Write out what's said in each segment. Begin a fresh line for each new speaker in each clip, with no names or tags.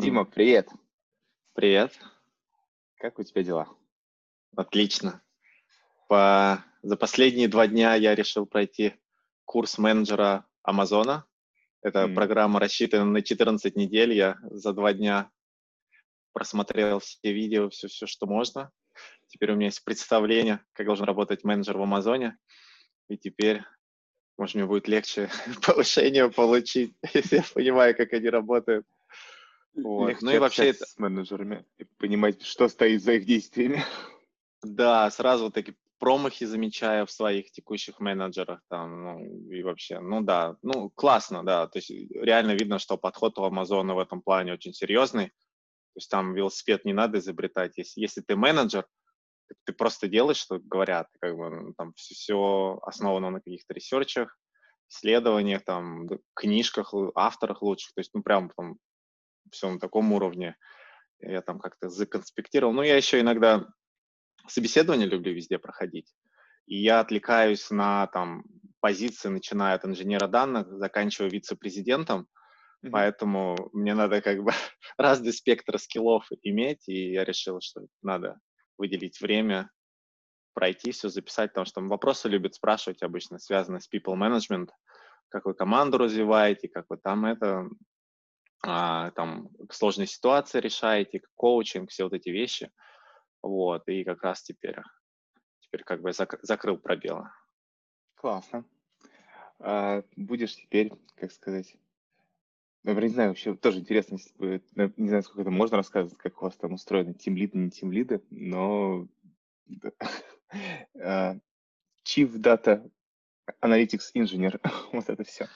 Дима, привет.
Привет.
Как у тебя дела?
Отлично. По... За последние два дня я решил пройти курс менеджера Амазона. Это mm. программа рассчитана на 14 недель. Я за два дня просмотрел все видео, все, все, что можно. Теперь у меня есть представление, как должен работать менеджер в Амазоне. И теперь, может, мне будет легче повышение получить, если я понимаю, как они работают.
Вот. Ну и вообще это... с менеджерами и понимать, что стоит за их действиями.
Да, сразу такие промахи замечаю в своих текущих менеджерах там, ну, и вообще, ну да, ну классно, да, то есть реально видно, что подход у Амазона в этом плане очень серьезный, то есть там велосипед не надо изобретать, если, если ты менеджер, ты просто делаешь, что говорят, как бы ну, там все, все основано на каких-то ресерчах, исследованиях, там, книжках, авторах лучших, то есть, ну, прям там все на таком уровне. Я там как-то законспектировал. Ну, я еще иногда собеседование люблю везде проходить. И я отвлекаюсь на там позиции, начиная от инженера данных, заканчивая вице-президентом. Mm-hmm. Поэтому мне надо как бы разный спектр скиллов иметь, и я решил, что надо выделить время, пройти все, записать, потому что вопросы любят спрашивать обычно, связанные с people management, как вы команду развиваете, как вы там это, а, там сложные ситуации решаете, коучинг, все вот эти вещи. Вот, и как раз теперь, теперь как бы зак- закрыл пробелы.
Классно. А будешь теперь, как сказать, Например, не знаю, вообще тоже интересно, не знаю, сколько это можно рассказывать, как у вас там устроены тимлиды, не тимлиды, но а, Chief Data Analytics Engineer, вот это все.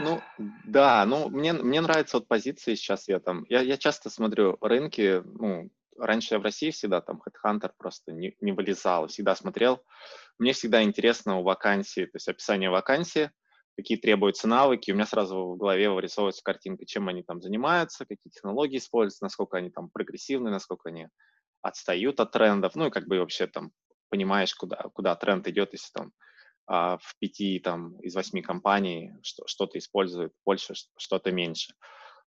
Ну, да, ну, мне, мне нравится вот позиции сейчас, я там, я, я часто смотрю рынки, ну, раньше я в России всегда там Headhunter просто не, не вылезал, всегда смотрел. Мне всегда интересно у вакансии, то есть описание вакансии, какие требуются навыки, у меня сразу в голове вырисовывается картинка, чем они там занимаются, какие технологии используются, насколько они там прогрессивны, насколько они отстают от трендов, ну и как бы вообще там понимаешь, куда, куда тренд идет, если там а, в пяти там, из восьми компаний что-то использует больше, что-то меньше.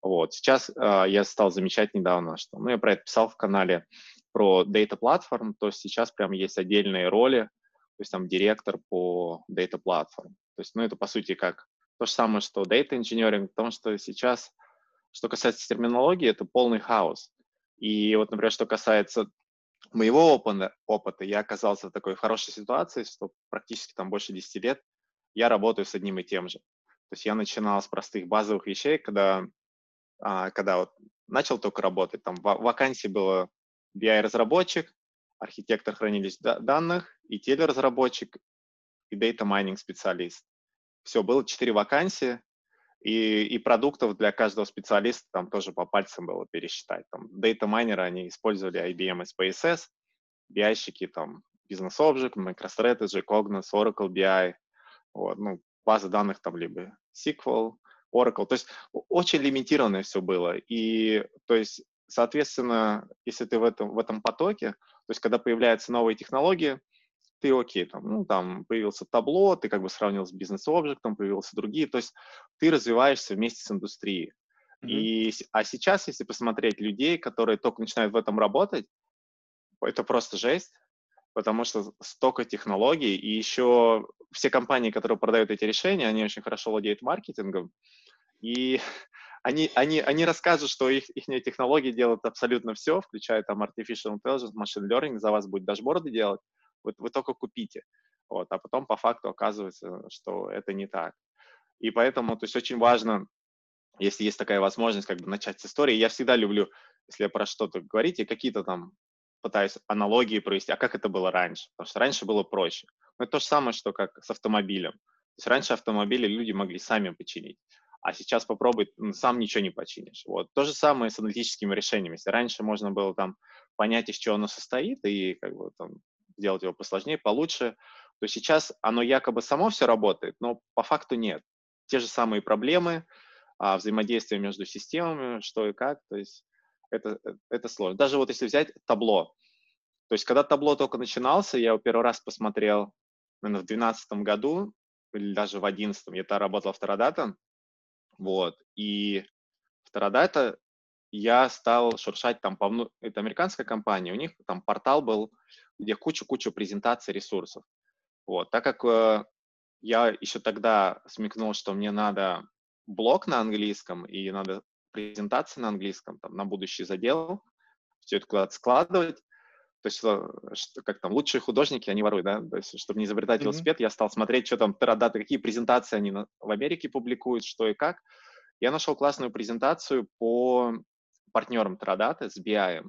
Вот. Сейчас а, я стал замечать недавно, что, ну, я про это писал в канале про Data Platform, то есть сейчас прям есть отдельные роли, то есть там директор по Data Platform. То есть, ну, это по сути как то же самое, что Data Engineering, потому что сейчас, что касается терминологии, это полный хаос. И вот, например, что касается моего опыта, я оказался в такой хорошей ситуации, что практически там больше 10 лет я работаю с одним и тем же. То есть я начинал с простых базовых вещей, когда, а, когда вот начал только работать, там вакансии было BI-разработчик, архитектор хранилищ данных, и телеразработчик, и data mining специалист. Все, было четыре вакансии, и, и продуктов для каждого специалиста там тоже по пальцам было пересчитать. Там data майнеры, они использовали IBM SPSS, BI-щики, там, Business Object, MicroStrategy, Cognos, Oracle BI, вот, ну, базы данных там либо SQL, Oracle. То есть очень лимитированное все было. И, то есть, соответственно, если ты в этом, в этом потоке, то есть, когда появляются новые технологии, ты окей, там, ну, там появился табло, ты как бы сравнил с бизнес-объектом, появился другие, то есть ты развиваешься вместе с индустрией. Mm-hmm. И, а сейчас, если посмотреть людей, которые только начинают в этом работать, это просто жесть, потому что столько технологий, и еще все компании, которые продают эти решения, они очень хорошо владеют маркетингом, и они, они, они расскажут, что их, их технологии делают абсолютно все, включая там artificial intelligence, machine learning, за вас будет дашборды делать, вы, вы только купите. Вот, а потом по факту оказывается, что это не так. И поэтому, то есть очень важно, если есть такая возможность, как бы начать с истории. Я всегда люблю, если я про что-то говорить, и какие-то там пытаюсь аналогии провести, а как это было раньше? Потому что раньше было проще. Но это то же самое, что как с автомобилем. То есть раньше автомобили люди могли сами починить, а сейчас попробуй, сам ничего не починишь. Вот. То же самое с аналитическими решениями. Если раньше можно было там понять, из чего оно состоит, и как бы там сделать его посложнее, получше, то сейчас оно якобы само все работает, но по факту нет. Те же самые проблемы, а, взаимодействие между системами, что и как, то есть это, э, это сложно. Даже вот если взять табло, то есть когда табло только начинался, я его первый раз посмотрел, наверное, в 2012 году, или даже в 2011, я тогда работал в Терадата, вот, и Терадата я стал шуршать там по вну... Это американская компания, у них там портал был, где куча-куча презентаций ресурсов. Вот, так как э, я еще тогда смекнул, что мне надо блог на английском и надо презентации на английском там, на будущий задел, все это куда-то складывать. То есть, что, как там, лучшие художники, они воруют, да? То есть, чтобы не изобретать mm-hmm. велосипед, я стал смотреть, что там Терадата, какие презентации они на, в Америке публикуют, что и как. Я нашел классную презентацию по партнерам Терадаты с BI.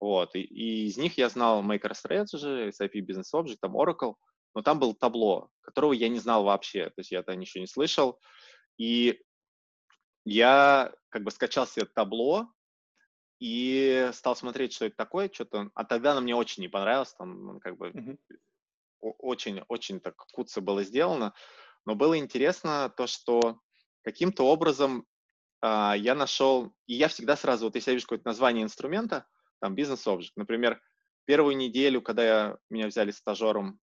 Вот, и, и из них я знал MakerStrategy, SAP Business Object, там Oracle, но там был табло, которого я не знал вообще, то есть я это ничего не слышал. И я как бы скачал себе табло и стал смотреть, что это такое, что-то, а тогда оно мне очень не понравилось, там как бы mm-hmm. очень, очень так куца было сделано, но было интересно то, что каким-то образом я нашел, и я всегда сразу, вот если я вижу какое-то название инструмента, там бизнес-обжект, например, первую неделю, когда я, меня взяли стажером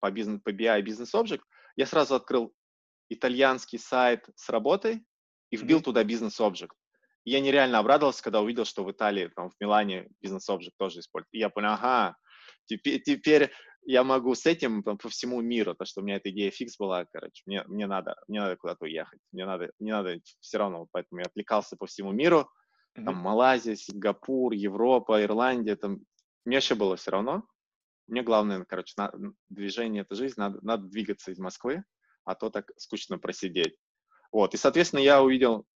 по, бизнес, по BI бизнес-обжект, я сразу открыл итальянский сайт с работой и вбил mm-hmm. туда бизнес-обжект. И я нереально обрадовался, когда увидел, что в Италии, там, в Милане бизнес-обжект тоже используют. И я понял, ага, теперь, теперь я могу с этим там, по всему миру, то, что у меня эта идея фикс была, короче, мне, мне надо, мне надо куда-то уехать, мне надо, мне надо все равно, поэтому я отвлекался по всему миру, mm-hmm. там, Малайзия, Сингапур, Европа, Ирландия, там, мне вообще было все равно, мне главное, короче, на, движение — это жизнь, надо, надо двигаться из Москвы, а то так скучно просидеть. Вот, и, соответственно, я увидел,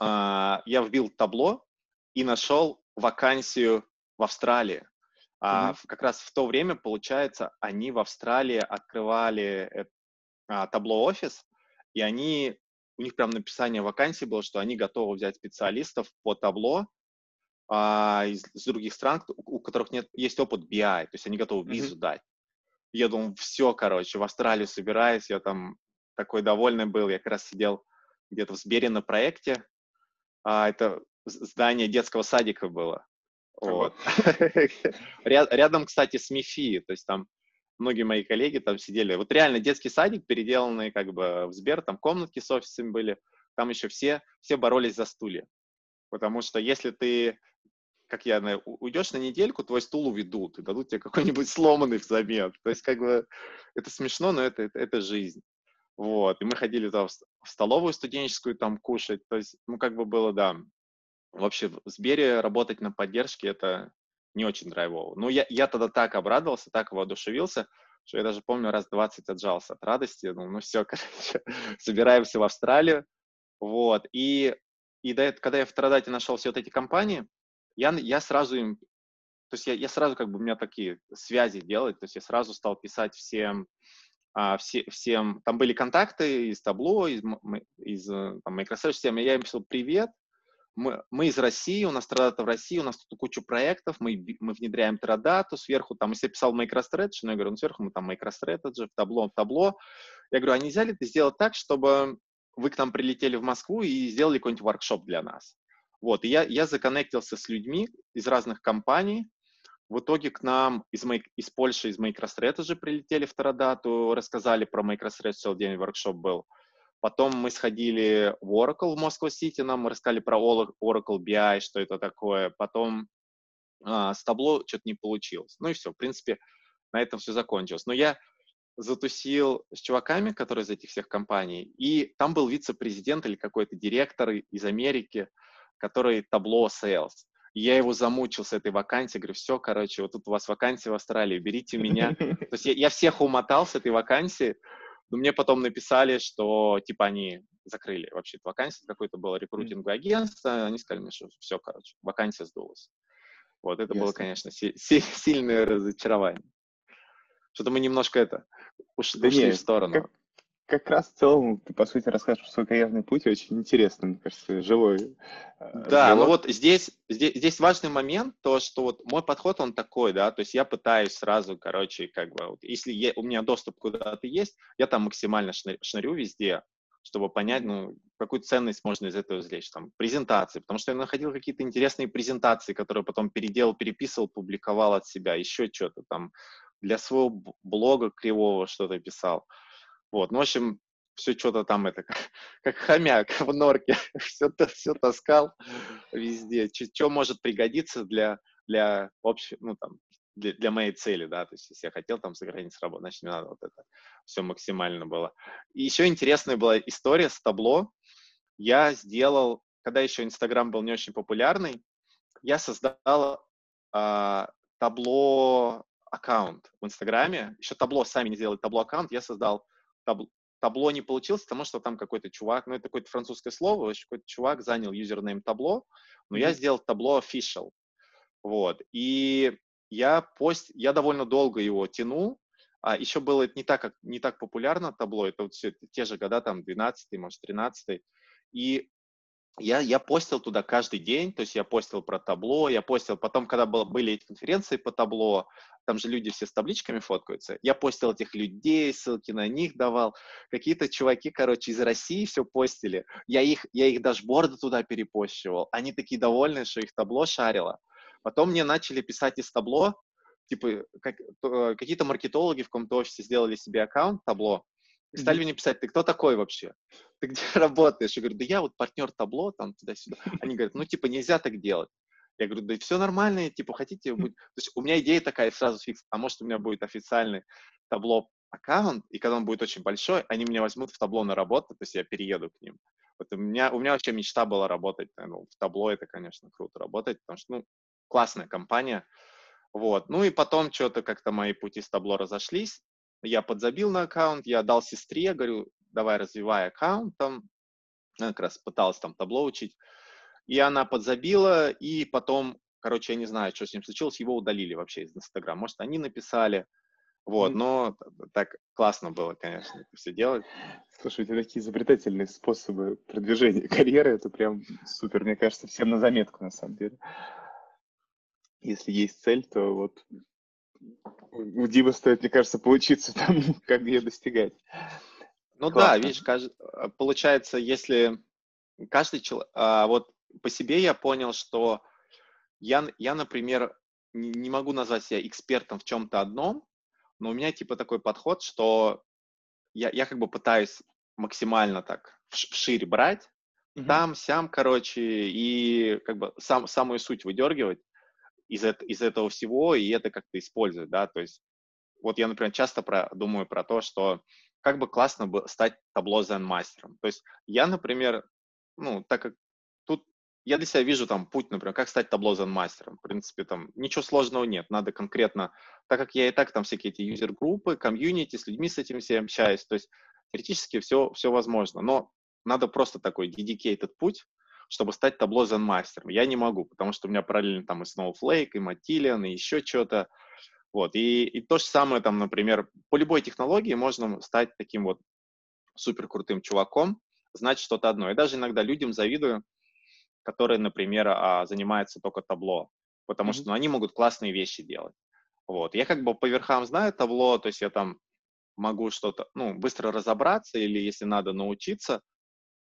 э, я вбил табло и нашел вакансию в Австралии. А, mm-hmm. Как раз в то время, получается, они в Австралии открывали э, а, табло офис, и они, у них прям написание вакансии было, что они готовы взять специалистов по табло а, из, из других стран, у, у которых нет, есть опыт BI, то есть они готовы визу mm-hmm. дать. Я думал, все, короче, в Австралию собираюсь, я там такой довольный был, я как раз сидел где-то в Сбере на проекте, а, это здание детского садика было. Вот. Рядом, кстати, с МИФИ, то есть там многие мои коллеги там сидели. Вот реально детский садик, переделанный как бы в Сбер, там комнатки с офисами были, там еще все, все боролись за стулья. Потому что если ты, как я уйдешь на недельку, твой стул уведут и дадут тебе какой-нибудь сломанный взамен. То есть как бы это смешно, но это, это, это жизнь. Вот, и мы ходили там в столовую студенческую там кушать, то есть, ну, как бы было, да, вообще в Сбере работать на поддержке это не очень драйвово. Но я, я тогда так обрадовался, так воодушевился, что я даже помню, раз 20 отжался от радости. Ну, ну все, короче, собираемся в Австралию. Вот. И, и до когда я в Тарадате нашел все вот эти компании, я, я сразу им, то есть я, я сразу как бы у меня такие связи делать, то есть я сразу стал писать всем, а, все, всем, там были контакты из табло, из, из э, там, Microsoft системы, я им писал привет, мы, мы из России, у нас Традата в России, у нас тут куча проектов, мы, мы внедряем Традату, сверху там, если я писал MicroStrategy, ну, я говорю, ну, сверху мы там MicroStrategy, в табло, в табло. Я говорю, а нельзя ли это сделать так, чтобы вы к нам прилетели в Москву и сделали какой-нибудь воркшоп для нас? Вот, и я, я законнектился с людьми из разных компаний, в итоге к нам из, из Польши, из MicroStrategy прилетели в Тарадату, рассказали про MicroStrategy, целый день воркшоп был. Потом мы сходили в Oracle в Москва-Сити, нам рассказали про Oracle BI, что это такое. Потом а, с табло что-то не получилось. Ну и все, в принципе, на этом все закончилось. Но я затусил с чуваками, которые из этих всех компаний, и там был вице-президент или какой-то директор из Америки, который табло sales. И я его замучил с этой вакансией, говорю, все, короче, вот тут у вас вакансия в Австралии, берите меня. То есть я, я всех умотал с этой вакансии, но мне потом написали, что типа они закрыли вообще эту вакансию, какое-то было рекрутинговое агентство, они сказали мне, что все, короче, вакансия сдулась. Вот это Ясно. было, конечно, си- си- сильное разочарование. Что-то мы немножко это уш- да ушли нет, в сторону.
Как, как раз в целом ты, по сути, расскажешь свой карьерный путь очень интересно, мне кажется, живой.
Э, да, живой. ну вот здесь, здесь, здесь важный момент, то, что вот мой подход, он такой, да, то есть я пытаюсь сразу, короче, как бы, вот, если я, у меня доступ куда-то есть, я там максимально шнырю везде, чтобы понять, ну, какую ценность можно из этого извлечь, там, презентации, потому что я находил какие-то интересные презентации, которые потом переделал, переписывал, публиковал от себя, еще что-то там, для своего блога кривого что-то писал. Вот, ну, в общем, все что-то там это, как, как хомяк в норке, все, все таскал везде, что может пригодиться для, для общего, ну там, для, для моей цели, да, то есть если я хотел там за границей работать, значит, мне надо вот это все максимально было. И еще интересная была история с табло. Я сделал, когда еще Инстаграм был не очень популярный, я создал а, табло аккаунт в Инстаграме. Еще табло сами не сделали табло аккаунт, я создал табло, табло не получилось, потому что там какой-то чувак, ну это какое-то французское слово, вообще какой-то чувак занял юзернейм табло, но mm-hmm. я сделал табло official. Вот. И я пост, я довольно долго его тянул, а еще было это не так, как, не так популярно табло, это вот все те же года, там, 12 может, 13 и я, я постил туда каждый день, то есть я постил про табло, я постил, потом, когда было, были эти конференции по табло, там же люди все с табличками фоткаются, я постил этих людей, ссылки на них давал, какие-то чуваки, короче, из России все постили, я их, я их дашборды туда перепощивал, они такие довольные, что их табло шарило. Потом мне начали писать из табло, типа, как, какие-то маркетологи в каком-то офисе сделали себе аккаунт табло, и стали mm-hmm. мне писать, ты кто такой вообще? Ты где работаешь? Я говорю, да я вот партнер табло, там, туда-сюда. Они говорят, ну, типа, нельзя так делать. Я говорю, да все нормально, типа, хотите... Будет... То есть у меня идея такая сразу фикс, а может у меня будет официальный табло аккаунт, и когда он будет очень большой, они меня возьмут в табло на работу, то есть я перееду к ним. Вот у меня, у меня вообще мечта была работать, ну, в табло это, конечно, круто работать, потому что, ну, классная компания, вот. Ну и потом что-то как-то мои пути с табло разошлись, я подзабил на аккаунт, я дал сестре, говорю, давай развивай аккаунт там, она как раз пыталась там табло учить, и она подзабила, и потом, короче, я не знаю, что с ним случилось, его удалили вообще из Инстаграма, может, они написали, вот, но так классно было, конечно, это все делать.
Слушай, у тебя такие изобретательные способы продвижения карьеры, это прям супер, мне кажется, всем на заметку, на самом деле. Если есть цель, то вот у Димы стоит, мне кажется, поучиться там, как ее достигать.
Ну Классно. да, видишь, а, получается, если каждый человек, а, вот по себе я понял, что я, я например, не могу назвать себя экспертом в чем-то одном, но у меня типа такой подход, что я, я как бы пытаюсь максимально так вширь брать, mm-hmm. там, сям, короче, и как бы сам, самую суть выдергивать из, из этого всего и это как-то использовать, да, то есть вот я, например, часто про, думаю про то, что как бы классно бы стать табло Zen мастером. То есть я, например, ну, так как тут я для себя вижу там путь, например, как стать табло Zen мастером. В принципе, там ничего сложного нет. Надо конкретно, так как я и так там всякие эти юзер-группы, комьюнити, с людьми с этим все общаюсь, то есть теоретически все, все возможно. Но надо просто такой dedicated путь, чтобы стать табло Zen мастером. Я не могу, потому что у меня параллельно там и Snowflake, и Matillion, и еще что-то. Вот. И, и то же самое там, например, по любой технологии можно стать таким вот супер крутым чуваком, знать что-то одно. И даже иногда людям завидую, которые, например, а, занимаются только табло, потому mm-hmm. что ну, они могут классные вещи делать. Вот. Я как бы по верхам знаю табло, то есть я там могу что-то, ну, быстро разобраться или, если надо, научиться,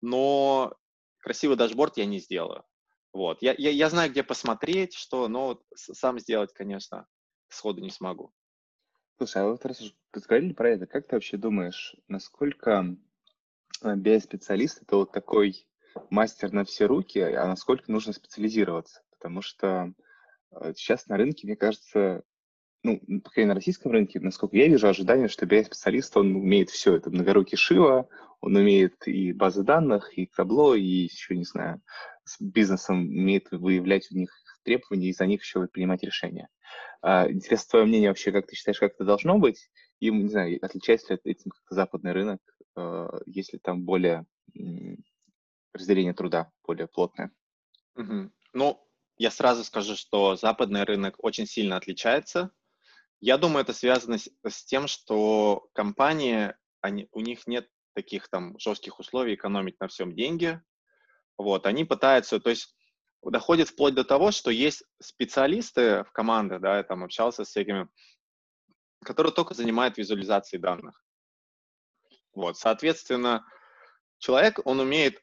но красивый дашборд я не сделаю. Вот. Я, я, я знаю, где посмотреть, что, но сам сделать, конечно, сходу не смогу.
Слушай, а вот раз уж говорили про это, как ты вообще думаешь, насколько BI-специалист это вот такой мастер на все руки, а насколько нужно специализироваться? Потому что э, сейчас на рынке, мне кажется, ну, по крайней мере, на российском рынке, насколько я вижу, ожидание, что BI-специалист, он умеет все. Это многорукий Шива, он умеет и базы данных, и табло, и еще, не знаю, с бизнесом умеет выявлять у них требования и за них еще принимать решения. А, интересно твое мнение вообще, как ты считаешь, как это должно быть? И, не знаю, отличается ли этим как-то западный рынок, а, если там более разделение труда более плотное?
Угу. Ну, я сразу скажу, что западный рынок очень сильно отличается. Я думаю, это связано с, с тем, что компании, они, у них нет таких там жестких условий экономить на всем деньги. Вот, они пытаются, то есть доходит вплоть до того, что есть специалисты в команде, да, я там общался с всякими, которые только занимают визуализацией данных. Вот, соответственно, человек, он умеет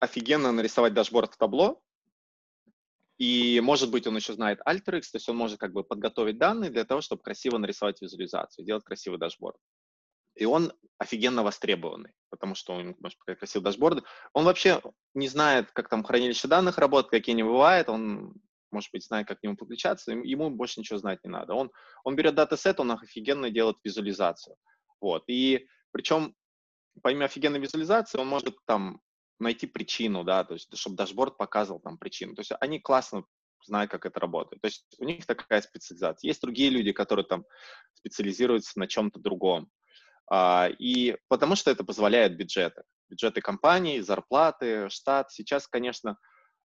офигенно нарисовать дашборд в Tableau, и, может быть, он еще знает Alteryx, то есть он может как бы подготовить данные для того, чтобы красиво нарисовать визуализацию, сделать красивый дашборд. и он офигенно востребованный, потому что он может показать красивые дашборды. Он вообще не знает, как там хранилище данных работает, какие они бывают, он, может быть, знает, как к нему подключаться, ему больше ничего знать не надо. Он, он берет датасет, он офигенно делает визуализацию. Вот. И причем, помимо офигенной визуализации, он может там найти причину, да, то есть, чтобы дашборд показывал там причину. То есть они классно знают, как это работает. То есть у них такая специализация. Есть другие люди, которые там специализируются на чем-то другом. А, и потому что это позволяет бюджеты. Бюджеты компаний, зарплаты, штат. Сейчас, конечно,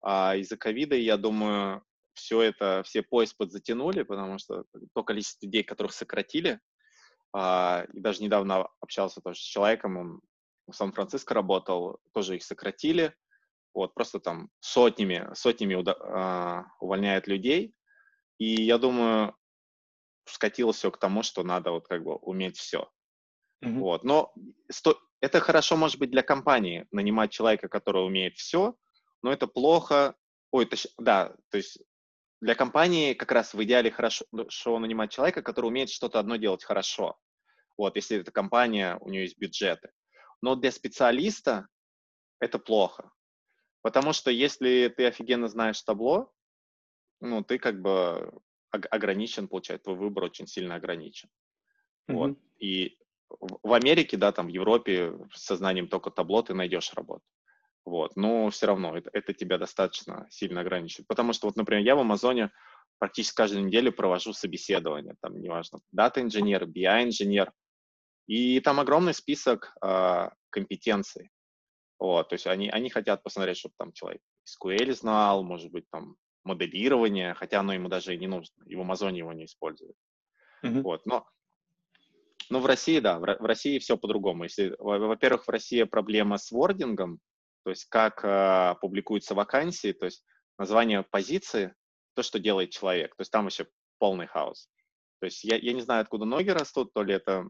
а, из-за ковида, я думаю, все это, все пояс подзатянули, потому что то количество людей, которых сократили, а, и даже недавно общался тоже с человеком, он в Сан-Франциско работал, тоже их сократили, вот, просто там сотнями, сотнями увольняют людей, и я думаю, скатилось все к тому, что надо вот как бы уметь все. Mm-hmm. Вот. Но сто... это хорошо, может быть, для компании нанимать человека, который умеет все, но это плохо. Ой, это... да, то есть для компании как раз в идеале хорошо нанимать человека, который умеет что-то одно делать хорошо. Вот, если это компания, у нее есть бюджеты. Но для специалиста это плохо. Потому что если ты офигенно знаешь табло, ну, ты как бы ограничен, получается, твой выбор очень сильно ограничен. Mm-hmm. Вот. И в Америке, да, там в Европе с сознанием только табло ты найдешь работу. Вот, но все равно это, это тебя достаточно сильно ограничивает. Потому что, вот, например, я в Амазоне практически каждую неделю провожу собеседование, там, неважно, дата-инженер, BI-инженер, и там огромный список э, компетенций. Вот, то есть они, они хотят посмотреть, чтобы там человек SQL знал, может быть, там моделирование, хотя оно ему даже и не нужно, и в Амазоне его не используют. Mm-hmm. Вот, но ну, в России, да, в России все по-другому. Если, во-первых, в России проблема с вордингом, то есть как э, публикуются вакансии, то есть название позиции, то, что делает человек. То есть там вообще полный хаос. То есть я, я не знаю, откуда ноги растут, то ли это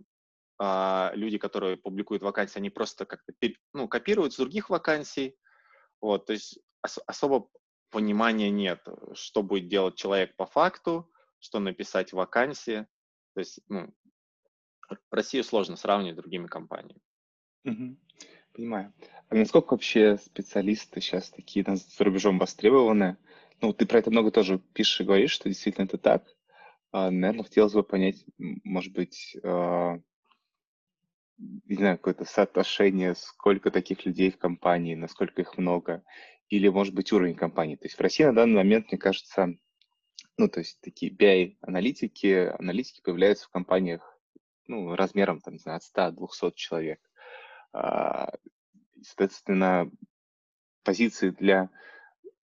э, люди, которые публикуют вакансии, они просто как-то ну, копируют с других вакансий. Вот, то есть ос- особо понимания нет, что будет делать человек по факту, что написать в вакансии. То есть, ну, Россию сложно сравнивать с другими компаниями.
Понимаю. А насколько вообще специалисты сейчас такие за рубежом востребованы? Ну, ты про это много тоже пишешь и говоришь, что действительно это так. А, наверное, хотелось бы понять, может быть, а, не знаю, какое-то соотношение, сколько таких людей в компании, насколько их много, или, может быть, уровень компании. То есть в России на данный момент, мне кажется, ну, то есть такие BI-аналитики, аналитики появляются в компаниях ну, размером, там, не знаю, от 100-200 человек. А, соответственно, позиции для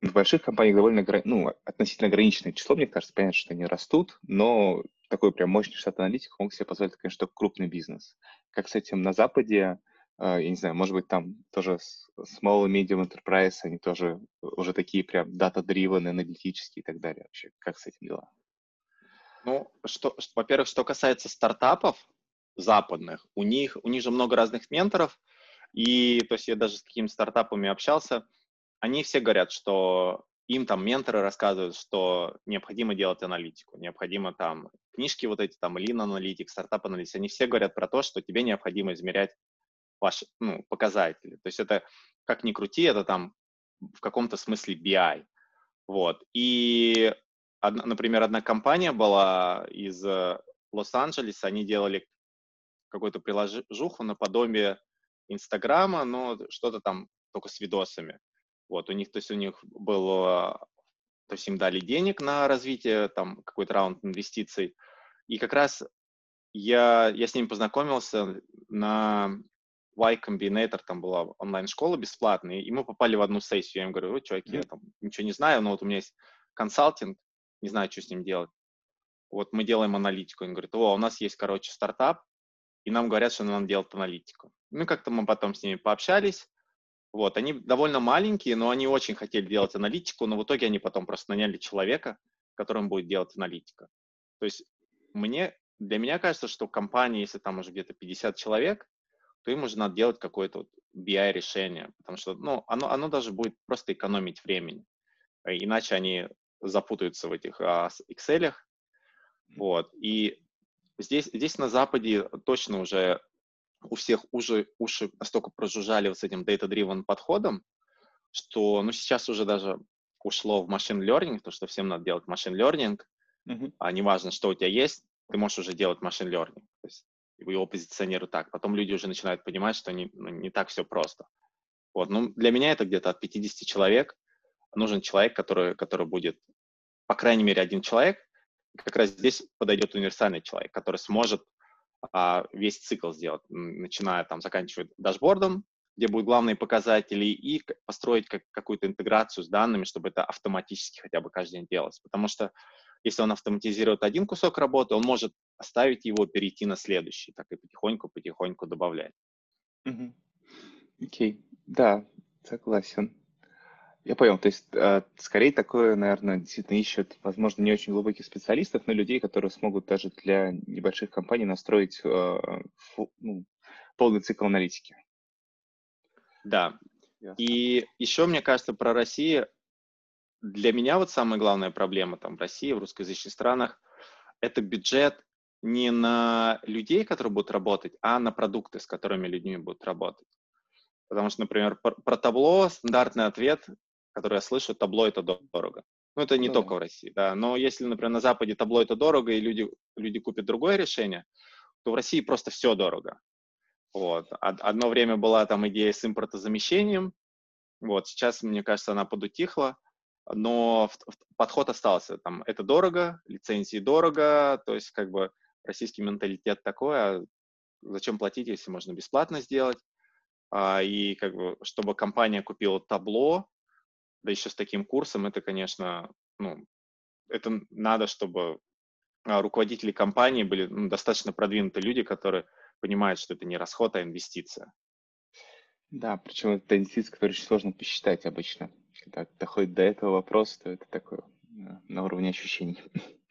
в больших компаниях довольно ну, относительно ограниченное число, мне кажется, понятно, что они растут, но такой прям мощный штат аналитиков мог себе позволить, конечно, только крупный бизнес. Как с этим на Западе, а, я не знаю, может быть, там тоже small medium enterprise, они тоже уже такие прям data-driven, аналитические и так далее. Вообще, как с этим дела?
Ну, что, во-первых, что касается стартапов, западных, у них, у них же много разных менторов, и то есть я даже с какими стартапами общался, они все говорят, что им там менторы рассказывают, что необходимо делать аналитику, необходимо там книжки вот эти, там Lean аналитик, стартап аналитик, они все говорят про то, что тебе необходимо измерять ваши ну, показатели. То есть это, как ни крути, это там в каком-то смысле BI. Вот. И, одна, например, одна компания была из э, Лос-Анджелеса, они делали какую-то приложуху наподобие Инстаграма, но что-то там только с видосами. Вот, у них, то есть у них было, то есть им дали денег на развитие, там какой-то раунд инвестиций, и как раз я, я с ними познакомился на Y Combinator, там была онлайн-школа бесплатная, и мы попали в одну сессию. Я им говорю, чуваки, mm-hmm. я там ничего не знаю, но вот у меня есть консалтинг, не знаю, что с ним делать. Вот мы делаем аналитику. Он говорит, о, у нас есть, короче, стартап, и нам говорят, что нам делать аналитику. Ну, как-то мы потом с ними пообщались. Вот, они довольно маленькие, но они очень хотели делать аналитику, но в итоге они потом просто наняли человека, которым будет делать аналитика. То есть мне, для меня кажется, что компания, если там уже где-то 50 человек, то им уже надо делать какое-то вот BI-решение, потому что ну, оно, оно даже будет просто экономить времени. Иначе они запутаются в этих а, Excel. Вот. И Здесь, здесь на Западе точно уже у всех уже уши настолько прожужжали вот с этим data-driven подходом, что ну, сейчас уже даже ушло в машин learning, то, что всем надо делать машин learning, uh-huh. а неважно, что у тебя есть, ты можешь уже делать машин learning. То есть его позиционируют так. Потом люди уже начинают понимать, что не, ну, не так все просто. Вот. Ну, для меня это где-то от 50 человек. Нужен человек, который, который будет, по крайней мере, один человек. Как раз здесь подойдет универсальный человек, который сможет весь цикл сделать, начиная там, заканчивая дашбордом, где будут главные показатели, и построить как, какую-то интеграцию с данными, чтобы это автоматически хотя бы каждый день делалось. Потому что если он автоматизирует один кусок работы, он может оставить его, перейти на следующий, так и потихоньку-потихоньку добавлять.
Окей, okay. да, согласен. Я понял, то есть э, скорее такое, наверное, действительно ищут, возможно, не очень глубоких специалистов, но людей, которые смогут даже для небольших компаний настроить фу, ну, полный цикл аналитики.
Да. Ясно. И еще, мне кажется, про Россию, для меня вот самая главная проблема там в России, в русскоязычных странах, это бюджет не на людей, которые будут работать, а на продукты, с которыми людьми будут работать. Потому что, например, про табло стандартный ответ которые я слышу, табло это дорого. Ну, это не да. только в России, да. Но если, например, на Западе табло это дорого, и люди, люди купят другое решение, то в России просто все дорого. Вот. Одно время была там идея с импортозамещением, вот, сейчас, мне кажется, она подутихла, но подход остался. Там, это дорого, лицензии дорого, то есть, как бы, российский менталитет такой, а зачем платить, если можно бесплатно сделать? А, и, как бы, чтобы компания купила табло, да еще с таким курсом, это, конечно, ну, это надо, чтобы а, руководители компании были ну, достаточно продвинутые люди, которые понимают, что это не расход, а инвестиция.
Да, причем это инвестиция, которую очень сложно посчитать обычно. Когда доходит до этого вопроса, то это такое на уровне ощущений.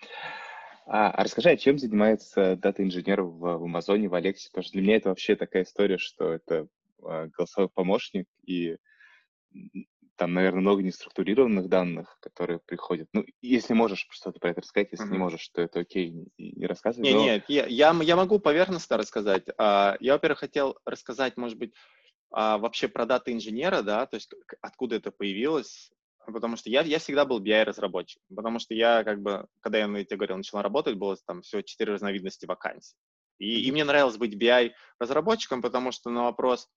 А, а расскажи, а чем занимается дата-инженер в, в Амазоне, в Алексе? Потому что для меня это вообще такая история, что это а, голосовой помощник, и там, наверное, много неструктурированных данных, которые приходят. Ну, если можешь что-то про это рассказать, если mm-hmm. не можешь, то это окей, не, рассказывай.
Не, но... Нет, я, я, я могу поверхностно рассказать. А, я, во-первых, хотел рассказать, может быть, а, вообще про даты инженера, да, то есть откуда это появилось, потому что я, я всегда был BI-разработчик, потому что я, как бы, когда я, я тебе говорил, начал работать, было там всего четыре разновидности вакансий. И, и мне нравилось быть BI-разработчиком, потому что на вопрос,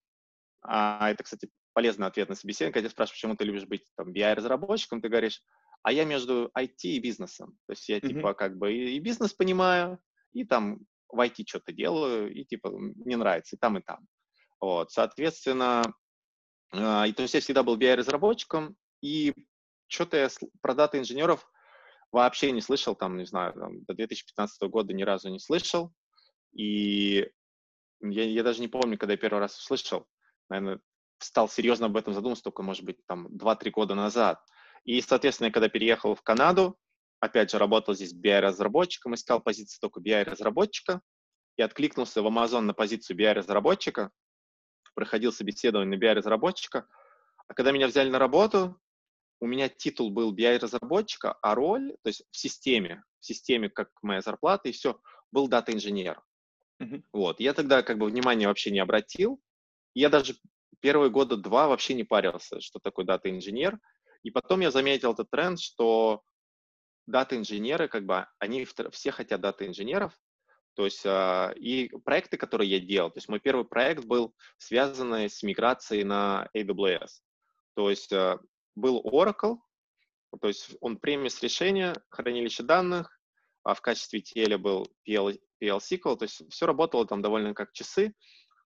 а, это, кстати, полезный ответ на собеседование, когда тебя спрашивают, почему ты любишь быть там BI-разработчиком, ты говоришь, а я между IT и бизнесом. То есть я mm-hmm. типа как бы и, и бизнес понимаю, и там в IT что-то делаю, и типа мне нравится и там, и там. Вот, соответственно, э, и, то есть я всегда был BI-разработчиком, и что-то я про даты инженеров вообще не слышал, там, не знаю, там, до 2015 года ни разу не слышал, и я, я даже не помню, когда я первый раз услышал, наверное, стал серьезно об этом задумываться только, может быть, там 2-3 года назад. И, соответственно, когда переехал в Канаду, опять же, работал здесь BI-разработчиком, искал позицию только BI-разработчика и откликнулся в Amazon на позицию BI-разработчика, проходил собеседование на BI-разработчика, а когда меня взяли на работу, у меня титул был BI-разработчика, а роль, то есть в системе, в системе, как моя зарплата и все, был дата-инженер. Mm-hmm. Вот. Я тогда как бы внимания вообще не обратил. Я даже первые года два вообще не парился, что такое дата-инженер. И потом я заметил этот тренд, что дата-инженеры, как бы, они все хотят дата-инженеров, то есть э, и проекты, которые я делал, то есть мой первый проект был связан с миграцией на AWS. То есть э, был Oracle, то есть он премис решения, хранилище данных, а в качестве TL был PL, PL SQL, то есть все работало там довольно как часы,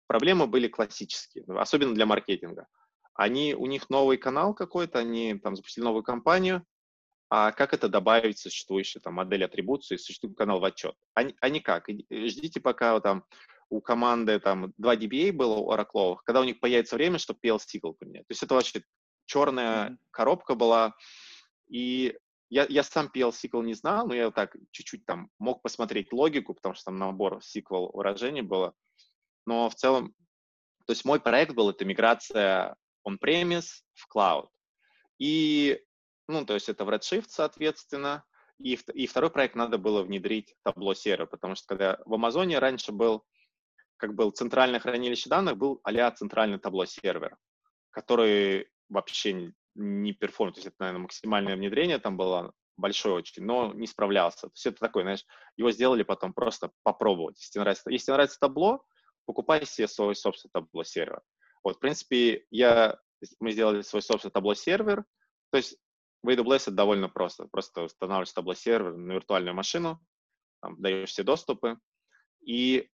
проблемы были классические, особенно для маркетинга. Они, у них новый канал какой-то, они там запустили новую компанию, а как это добавить в существующую там, модель атрибуции, существующий канал в отчет? А, а никак. Ждите, пока там у команды там 2 DBA было у Oracle, когда у них появится время, чтобы PL SQL принять. То есть это вообще черная mm-hmm. коробка была. И я, я сам PL SQL не знал, но я так чуть-чуть там мог посмотреть логику, потому что там набор SQL выражений было но в целом, то есть мой проект был это миграция on-premise в cloud. И, ну, то есть это в Redshift, соответственно, и, и второй проект надо было внедрить табло серы, потому что когда в Амазоне раньше был как был центральное хранилище данных, был а центральный табло сервер, который вообще не перформ, то есть это, наверное, максимальное внедрение там было большое очень, но не справлялся. То есть это такой, знаешь, его сделали потом просто попробовать. Если тебе нравится, если тебе нравится табло, покупай себе свой собственный табло сервер. Вот, в принципе, я, мы сделали свой собственный табло сервер, то есть в AWS это довольно просто. Просто устанавливаешь табло сервер на виртуальную машину, там, даешь все доступы. И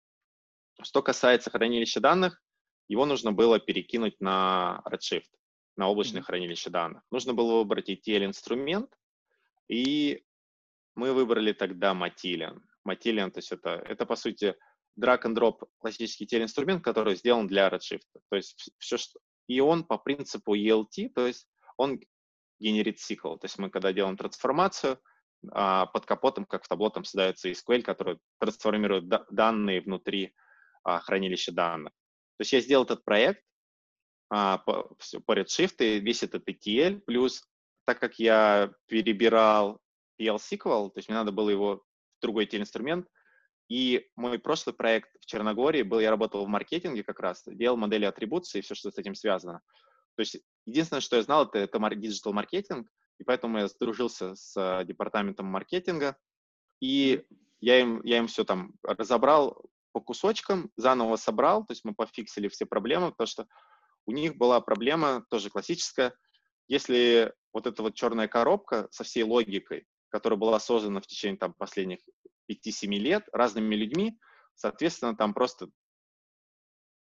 что касается хранилища данных, его нужно было перекинуть на Redshift, на облачное mm-hmm. хранилище данных. Нужно было выбрать ETL-инструмент, и мы выбрали тогда Matillion. Matillion, то есть это, это по сути, drag and drop классический ETL-инструмент, который сделан для Redshift. То есть все, что... И он по принципу ELT, то есть он генерит SQL. То есть мы, когда делаем трансформацию, а, под капотом, как в табло, там создается SQL, который трансформирует данные внутри а, хранилища данных. То есть я сделал этот проект а, по, по Redshift, и весь этот ETL, плюс так как я перебирал PL-SQL, то есть мне надо было его в другой ETL-инструмент, и мой прошлый проект в Черногории был, я работал в маркетинге как раз, делал модели атрибуции и все, что с этим связано. То есть единственное, что я знал, это, это digital маркетинг, и поэтому я сдружился с департаментом маркетинга, и я им, я им все там разобрал по кусочкам, заново собрал, то есть мы пофиксили все проблемы, потому что у них была проблема, тоже классическая, если вот эта вот черная коробка со всей логикой, которая была создана в течение там последних 5-7 лет разными людьми, соответственно, там просто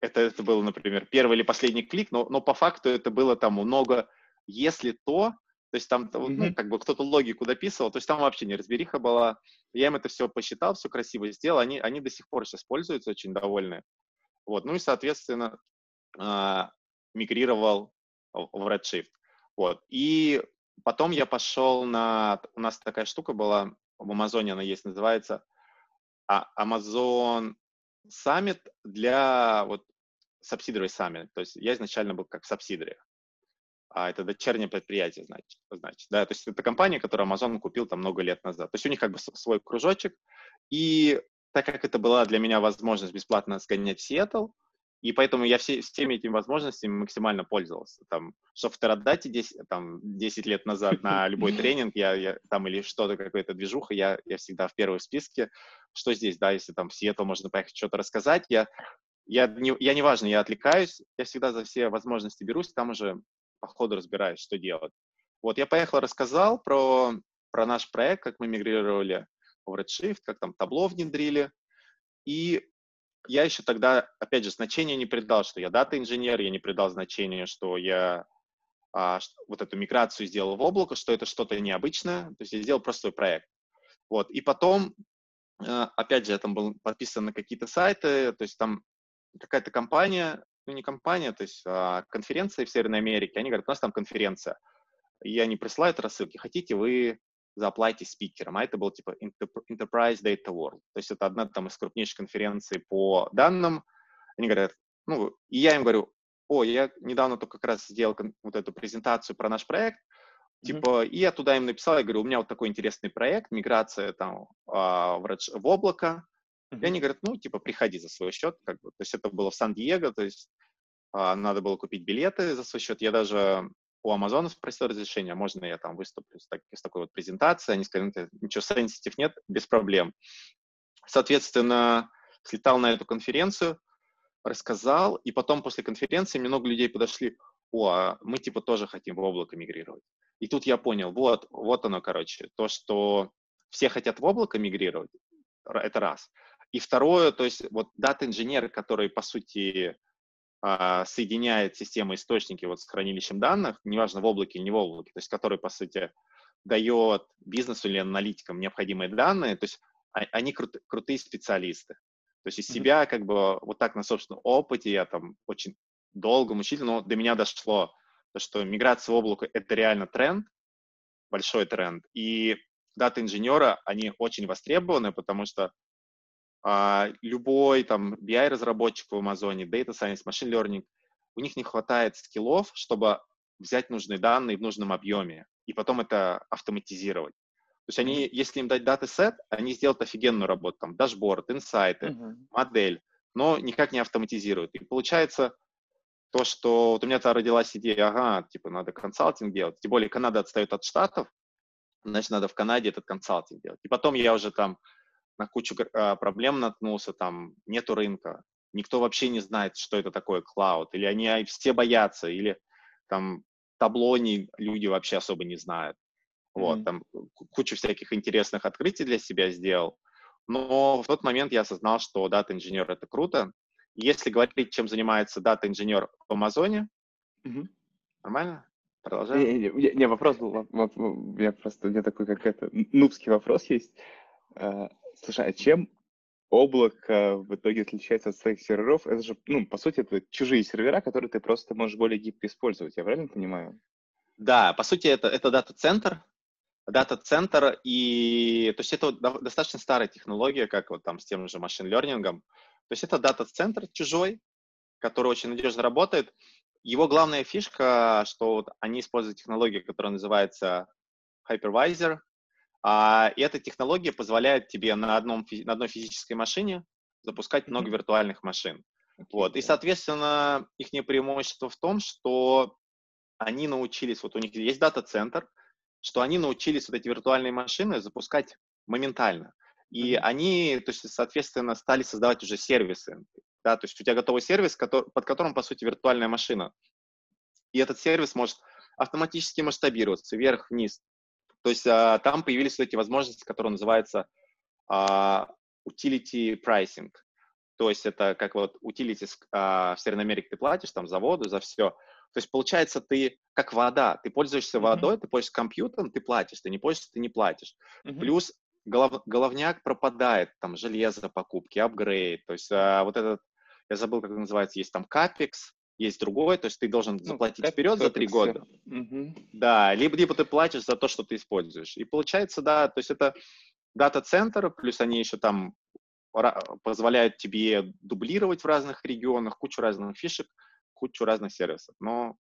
это, это был, например, первый или последний клик, но, но по факту это было там много «если то», то есть там, mm-hmm. ну, как бы кто-то логику дописывал, то есть там вообще не разбериха была. Я им это все посчитал, все красиво сделал, они, они до сих пор сейчас пользуются, очень довольны. Вот, ну и, соответственно, э, мигрировал в Redshift. Вот, и потом я пошел на... У нас такая штука была, в Амазоне она есть, называется а, Amazon Summit для вот subsidiary Summit. То есть я изначально был как subsidiary а это дочернее предприятие, значит, значит, да, то есть это компания, которую Amazon купил там много лет назад. То есть у них как бы свой кружочек, и так как это была для меня возможность бесплатно сгонять в Сиэтл, и поэтому я все, всеми этими возможностями максимально пользовался. Там, что в Терадате 10, там, 10 лет назад на любой тренинг, я, я, там или что-то, какая-то движуха, я, я всегда в первом списке. Что здесь, да, если там в Сиэтл можно поехать что-то рассказать, я, я, не, я неважно, я отвлекаюсь, я всегда за все возможности берусь, там уже по ходу разбираюсь, что делать. Вот я поехал, рассказал про, про наш проект, как мы мигрировали в Redshift, как там табло внедрили. И я еще тогда, опять же, значения не придал, что я дата-инженер, я не придал значения, что я а, вот эту миграцию сделал в облако, что это что-то необычное, то есть я сделал просто свой проект. Вот, и потом, а, опять же, я там был подписан на какие-то сайты, то есть там какая-то компания ну не компания, то есть а, конференция в Северной Америке, они говорят, у нас там конференция. И они присылают рассылки, хотите вы заплатите спикером, а это был типа Enterprise Data World. То есть это одна там из крупнейших конференций по данным. Они говорят, ну, и я им говорю, о, я недавно только как раз сделал вот эту презентацию про наш проект, типа, mm-hmm. и я туда им написал, я говорю, у меня вот такой интересный проект, миграция там а, в, в облако, Mm-hmm. И они говорят, ну, типа, приходи за свой счет. Как бы. То есть это было в Сан-Диего, то есть а, надо было купить билеты за свой счет. Я даже у Амазона спросил разрешения, можно я там выступлю с, так, с такой вот презентацией. Они сказали, ничего сенситив нет, без проблем. Соответственно, слетал на эту конференцию, рассказал, и потом после конференции много людей подошли, о, а мы типа тоже хотим в облако мигрировать. И тут я понял, вот, вот оно, короче, то, что все хотят в облако мигрировать, это раз. И второе, то есть вот дата-инженер, который, по сути, соединяет системы источники вот с хранилищем данных, неважно, в облаке или не в облаке, то есть который, по сути, дает бизнесу или аналитикам необходимые данные, то есть а, они крут, крутые специалисты. То есть из себя как бы вот так на собственном опыте я там очень долго мучительно, но до меня дошло, то, что миграция в облако — это реально тренд, большой тренд, и дата-инженера, они очень востребованы, потому что а, любой там BI-разработчик в Амазоне, Data Science, Machine Learning, у них не хватает скиллов, чтобы взять нужные данные в нужном объеме и потом это автоматизировать. То есть они, если им дать датасет, они сделают офигенную работу, там, дашборд, инсайты, uh-huh. модель. но никак не автоматизируют. И получается то, что вот у меня-то родилась идея, ага, типа надо консалтинг делать, тем более Канада отстает от Штатов, значит, надо в Канаде этот консалтинг делать. И потом я уже там на кучу а, проблем наткнулся, там нету рынка, никто вообще не знает, что это такое клауд, или они все боятся, или там табло не, люди вообще особо не знают. Вот, mm-hmm. там кучу всяких интересных открытий для себя сделал. Но в тот момент я осознал, что дата-инженер — это круто. Если говорить, чем занимается дата-инженер в Амазоне, mm-hmm. нормально? Продолжаем?
Не, не, не, вопрос был, у меня просто, у меня такой какой-то нубский вопрос есть. Слушай, а чем облако в итоге отличается от своих серверов? Это же, ну, по сути, это чужие сервера, которые ты просто можешь более гибко использовать. Я правильно понимаю?
Да, по сути, это, это дата-центр, дата-центр, и то есть это достаточно старая технология, как вот там с тем же машин-лернингом. То есть это дата-центр чужой, который очень надежно работает. Его главная фишка, что вот они используют технологию, которая называется Hypervisor, а, эта технология позволяет тебе на, одном, на одной физической машине запускать много виртуальных машин. Вот. И, соответственно, их преимущество в том, что они научились, вот у них есть дата-центр, что они научились вот эти виртуальные машины запускать моментально. И mm-hmm. они, то есть, соответственно, стали создавать уже сервисы. Да, то есть у тебя готовый сервис, который, под которым, по сути, виртуальная машина. И этот сервис может автоматически масштабироваться вверх-вниз. То есть а, там появились вот эти возможности, которые называются а, utility pricing. То есть это как вот utilities а, в Северной Америке ты платишь там за воду, за все. То есть получается, ты как вода, ты пользуешься mm-hmm. водой, ты пользуешься компьютером, ты платишь, ты не пользуешься, ты не платишь. Mm-hmm. Плюс голов, головняк пропадает, там железо, покупки, апгрейд, то есть а, вот этот, я забыл, как это называется, есть там капекс, есть другой, то есть ты должен ну, заплатить вперед за три года. Угу. Да, либо, либо ты платишь за то, что ты используешь. И получается, да, то есть это дата-центр, плюс они еще там позволяют тебе дублировать в разных регионах, кучу разных фишек, кучу разных сервисов. Но,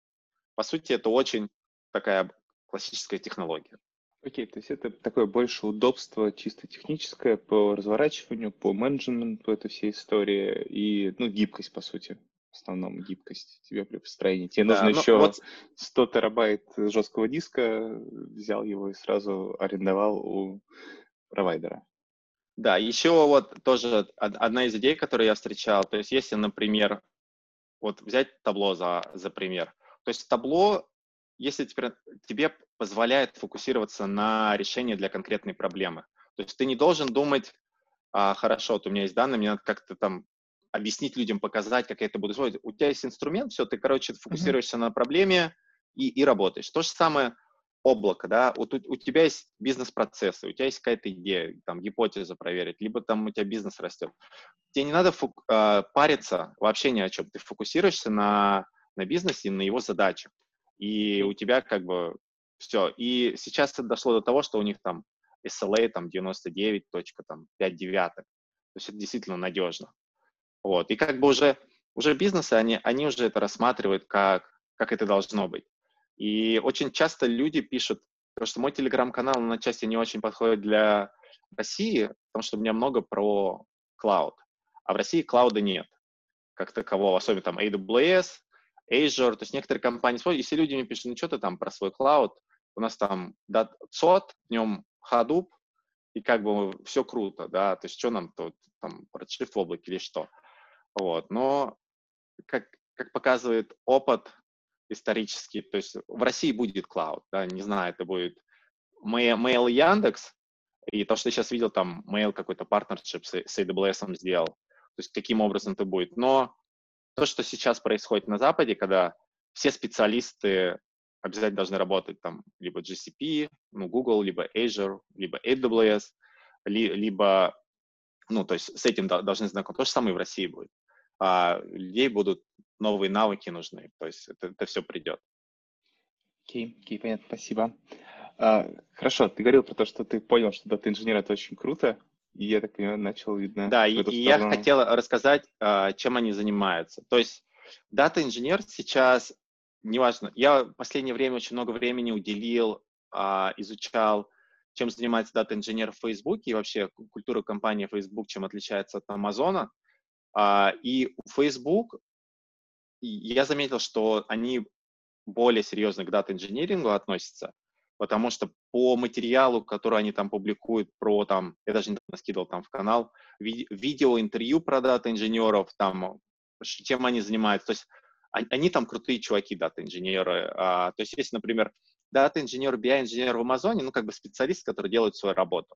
по сути, это очень такая классическая технология.
Окей, okay, то есть это такое больше удобство чисто техническое по разворачиванию, по менеджменту этой всей истории и, ну, гибкость, по сути, основном гибкость тебе при построении. Тебе да, нужно еще вот... 100 терабайт жесткого диска, взял его и сразу арендовал у провайдера.
Да, еще вот тоже одна из идей, которую я встречал, то есть если, например, вот взять табло за, за пример. То есть табло, если теперь, тебе позволяет фокусироваться на решении для конкретной проблемы. То есть ты не должен думать, а, хорошо, вот у меня есть данные, мне надо как-то там объяснить людям, показать, как я это буду делать. У тебя есть инструмент, все, ты, короче, фокусируешься mm-hmm. на проблеме и, и работаешь. То же самое облако, да, вот у, у тебя есть бизнес-процессы, у тебя есть какая-то идея, там, гипотеза проверить, либо там у тебя бизнес растет. Тебе не надо фу, э, париться вообще ни о чем, ты фокусируешься на, на бизнесе, на его задачах, и у тебя как бы все. И сейчас это дошло до того, что у них там SLA там 99.5 девяток, то есть это действительно надежно. Вот, и как бы уже, уже бизнесы, они, они уже это рассматривают как, как это должно быть. И очень часто люди пишут, потому что мой телеграм-канал на части не очень подходит для России, потому что у меня много про клауд. А в России клауда нет как такового, особенно там AWS, Azure, то есть некоторые компании используют. Если люди мне пишут, ну что ты там про свой клауд, у нас там SOT, в нем Hadoop, и как бы все круто, да, то есть что нам тут, там, Redshift в облаке или что. Вот, но как, как показывает опыт, исторически. То есть в России будет клауд, да, не знаю, это будет Mail Яндекс, и то, что я сейчас видел, там Mail какой-то партнершип с, с AWS сделал. То есть каким образом это будет. Но то, что сейчас происходит на Западе, когда все специалисты обязательно должны работать там либо GCP, ну, Google, либо Azure, либо AWS, ли, либо, ну, то есть с этим должны знакомиться. То же самое и в России будет. А людей будут новые навыки нужны. То есть это, это все придет.
Окей, okay, okay, понятно, спасибо. А, хорошо, ты говорил про то, что ты понял, что дата-инженер это очень круто, и я так понимаю, начал видно.
Да, и, и я хотел рассказать, а, чем они занимаются. То есть дата-инженер сейчас, неважно, я в последнее время очень много времени уделил, а, изучал, чем занимается дата-инженер в Facebook и вообще культура компании Facebook, чем отличается от Амазона. А, и Facebook, я заметил, что они более серьезно к дата-инжинирингу относятся, потому что по материалу, который они там публикуют про там, я даже недавно скидывал там в канал, ви- видео, интервью про дата-инженеров, там, чем они занимаются, то есть они, они там крутые чуваки, дата-инженеры, а, то есть если, например, дата-инженер, BI-инженер в Амазоне, ну, как бы специалист, который делает свою работу,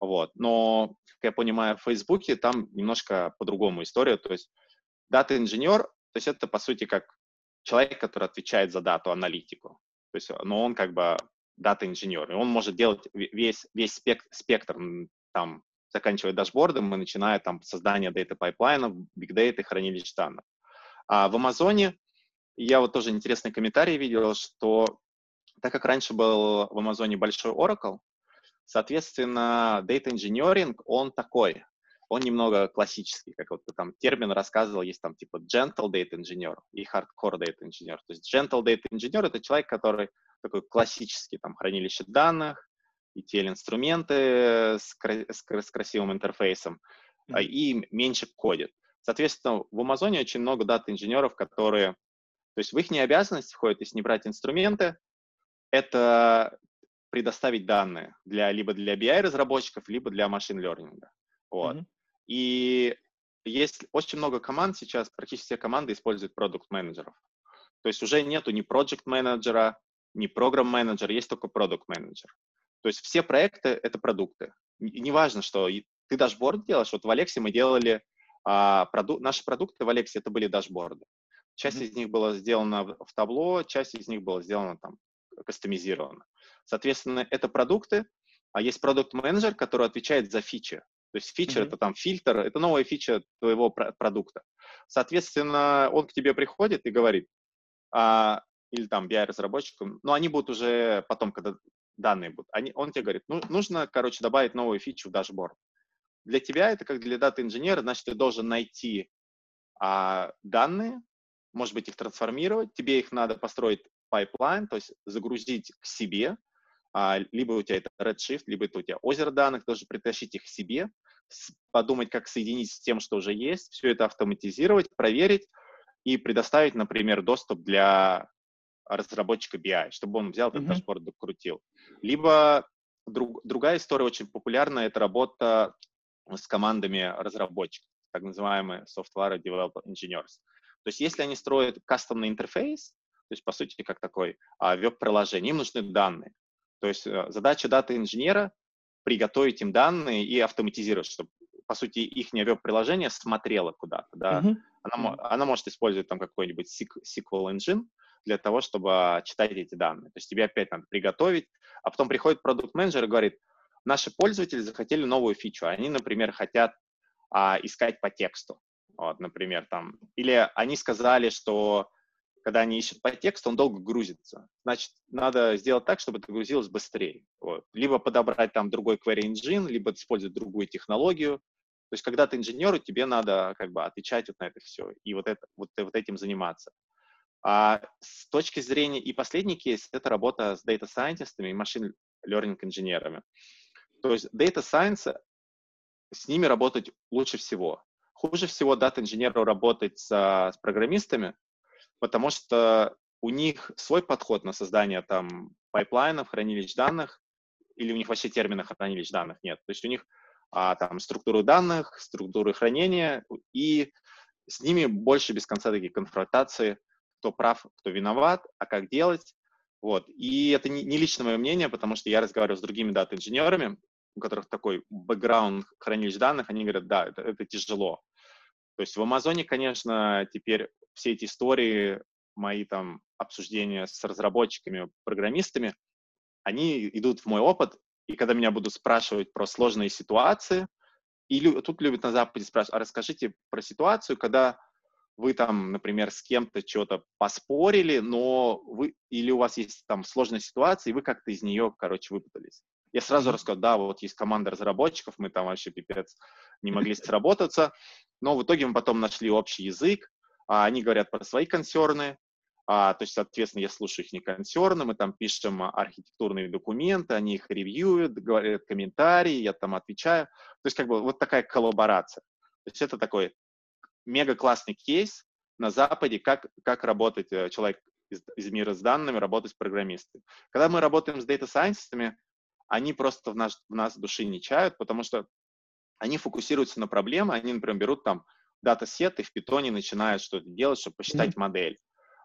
вот, но, как я понимаю, в Фейсбуке там немножко по-другому история, то есть дата-инженер, то есть это, по сути, как человек, который отвечает за дату-аналитику. То есть, но он как бы дата-инженер, и он может делать весь, весь спектр, спектр там, заканчивая дашбордом и начиная там создание data пайплайнов, big data, хранилищ данных. А в Амазоне я вот тоже интересный комментарий видел, что так как раньше был в Амазоне большой Oracle, соответственно, data engineering, он такой, он немного классический, как вот там термин рассказывал, есть там типа gentle data engineer и hardcore data engineer. То есть gentle data engineer — это человек, который такой классический, там, хранилище данных, ETL-инструменты с, с, с красивым интерфейсом, mm-hmm. и меньше кодит. Соответственно, в Амазоне очень много дата-инженеров, которые, то есть в их обязанности входит, если не брать инструменты, это предоставить данные для, либо для BI-разработчиков, либо для машин-лернинга. Вот. Mm-hmm. И есть очень много команд сейчас, практически все команды используют продукт-менеджеров. То есть уже нету ни проект-менеджера, ни программ-менеджера, есть только продукт-менеджер. То есть все проекты — это продукты. И неважно, что ты дашборд делаешь. Вот в Алексе мы делали а, проду... наши продукты в Алексе — это были дашборды. Часть mm-hmm. из них была сделана в табло, часть из них была сделана там кастомизирована. Соответственно, это продукты, а есть продукт-менеджер, который отвечает за фичи. То есть фича mm-hmm. это там фильтр, это новая фича твоего продукта. Соответственно, он к тебе приходит и говорит, а, или там BI-разработчикам, но они будут уже потом, когда данные будут, они, он тебе говорит, ну, нужно, короче, добавить новую фичу в дашборд. Для тебя это как для дата-инженера, значит, ты должен найти а, данные, может быть, их трансформировать, тебе их надо построить пайплайн, то есть загрузить к себе, либо у тебя это Redshift, либо это у тебя озеро данных, должен притащить их к себе, подумать, как соединить с тем, что уже есть, все это автоматизировать, проверить и предоставить, например, доступ для разработчика BI, чтобы он взял этот mm-hmm. дашборд, докрутил. Либо друг, другая история очень популярная, это работа с командами разработчиков, так называемые software developer engineers. То есть если они строят кастомный интерфейс, то есть, по сути, как такой а, веб-приложение, им нужны данные. То есть а, задача дата-инженера приготовить им данные и автоматизировать, чтобы, по сути, их веб-приложение смотрело куда-то. Да? Mm-hmm. Она, она может использовать там какой-нибудь SQL engine для того, чтобы читать эти данные. То есть тебе опять надо приготовить, а потом приходит продукт-менеджер и говорит, наши пользователи захотели новую фичу. Они, например, хотят а, искать по тексту. Вот, например, там. Или они сказали, что когда они ищут по тексту, он долго грузится. Значит, надо сделать так, чтобы это грузилось быстрее. Вот. Либо подобрать там другой query engine, либо использовать другую технологию. То есть, когда ты инженеру, тебе надо как бы отвечать вот на это все и вот, это, вот, вот этим заниматься. А с точки зрения, и последний кейс, это работа с data scientistами и machine learning инженерами. То есть data science, с ними работать лучше всего. Хуже всего дата-инженеру работать с, с программистами, потому что у них свой подход на создание там пайплайнов, хранилищ данных, или у них вообще термина хранилищ данных нет. То есть у них а, там структуры данных, структуры хранения, и с ними больше без конца такие конфронтации, кто прав, кто виноват, а как делать. Вот. И это не, не личное мое мнение, потому что я разговариваю с другими дата-инженерами, у которых такой бэкграунд хранилищ данных, они говорят, да, это, это тяжело. То есть в Амазоне, конечно, теперь все эти истории, мои там обсуждения с разработчиками, программистами, они идут в мой опыт, и когда меня будут спрашивать про сложные ситуации, и лю- тут любят на Западе спрашивать, а расскажите про ситуацию, когда вы там, например, с кем-то что-то поспорили, но вы, или у вас есть там сложная ситуация, и вы как-то из нее, короче, выпутались. Я сразу рассказал, да, вот есть команда разработчиков, мы там вообще пипец не могли сработаться, но в итоге мы потом нашли общий язык, а они говорят про свои консерны, а, то есть, соответственно, я слушаю их не консерны, мы там пишем архитектурные документы, они их ревьюют, говорят комментарии, я там отвечаю. То есть, как бы вот такая коллаборация. То есть это такой мега классный кейс на Западе, как, как работать э, человек из, из мира с данными, работать с программистами. Когда мы работаем с scientistами, они просто в, наш, в нас души не чают, потому что они фокусируются на проблемы, они, например, берут там датасет и в питоне начинают что-то делать, чтобы посчитать mm-hmm. модель.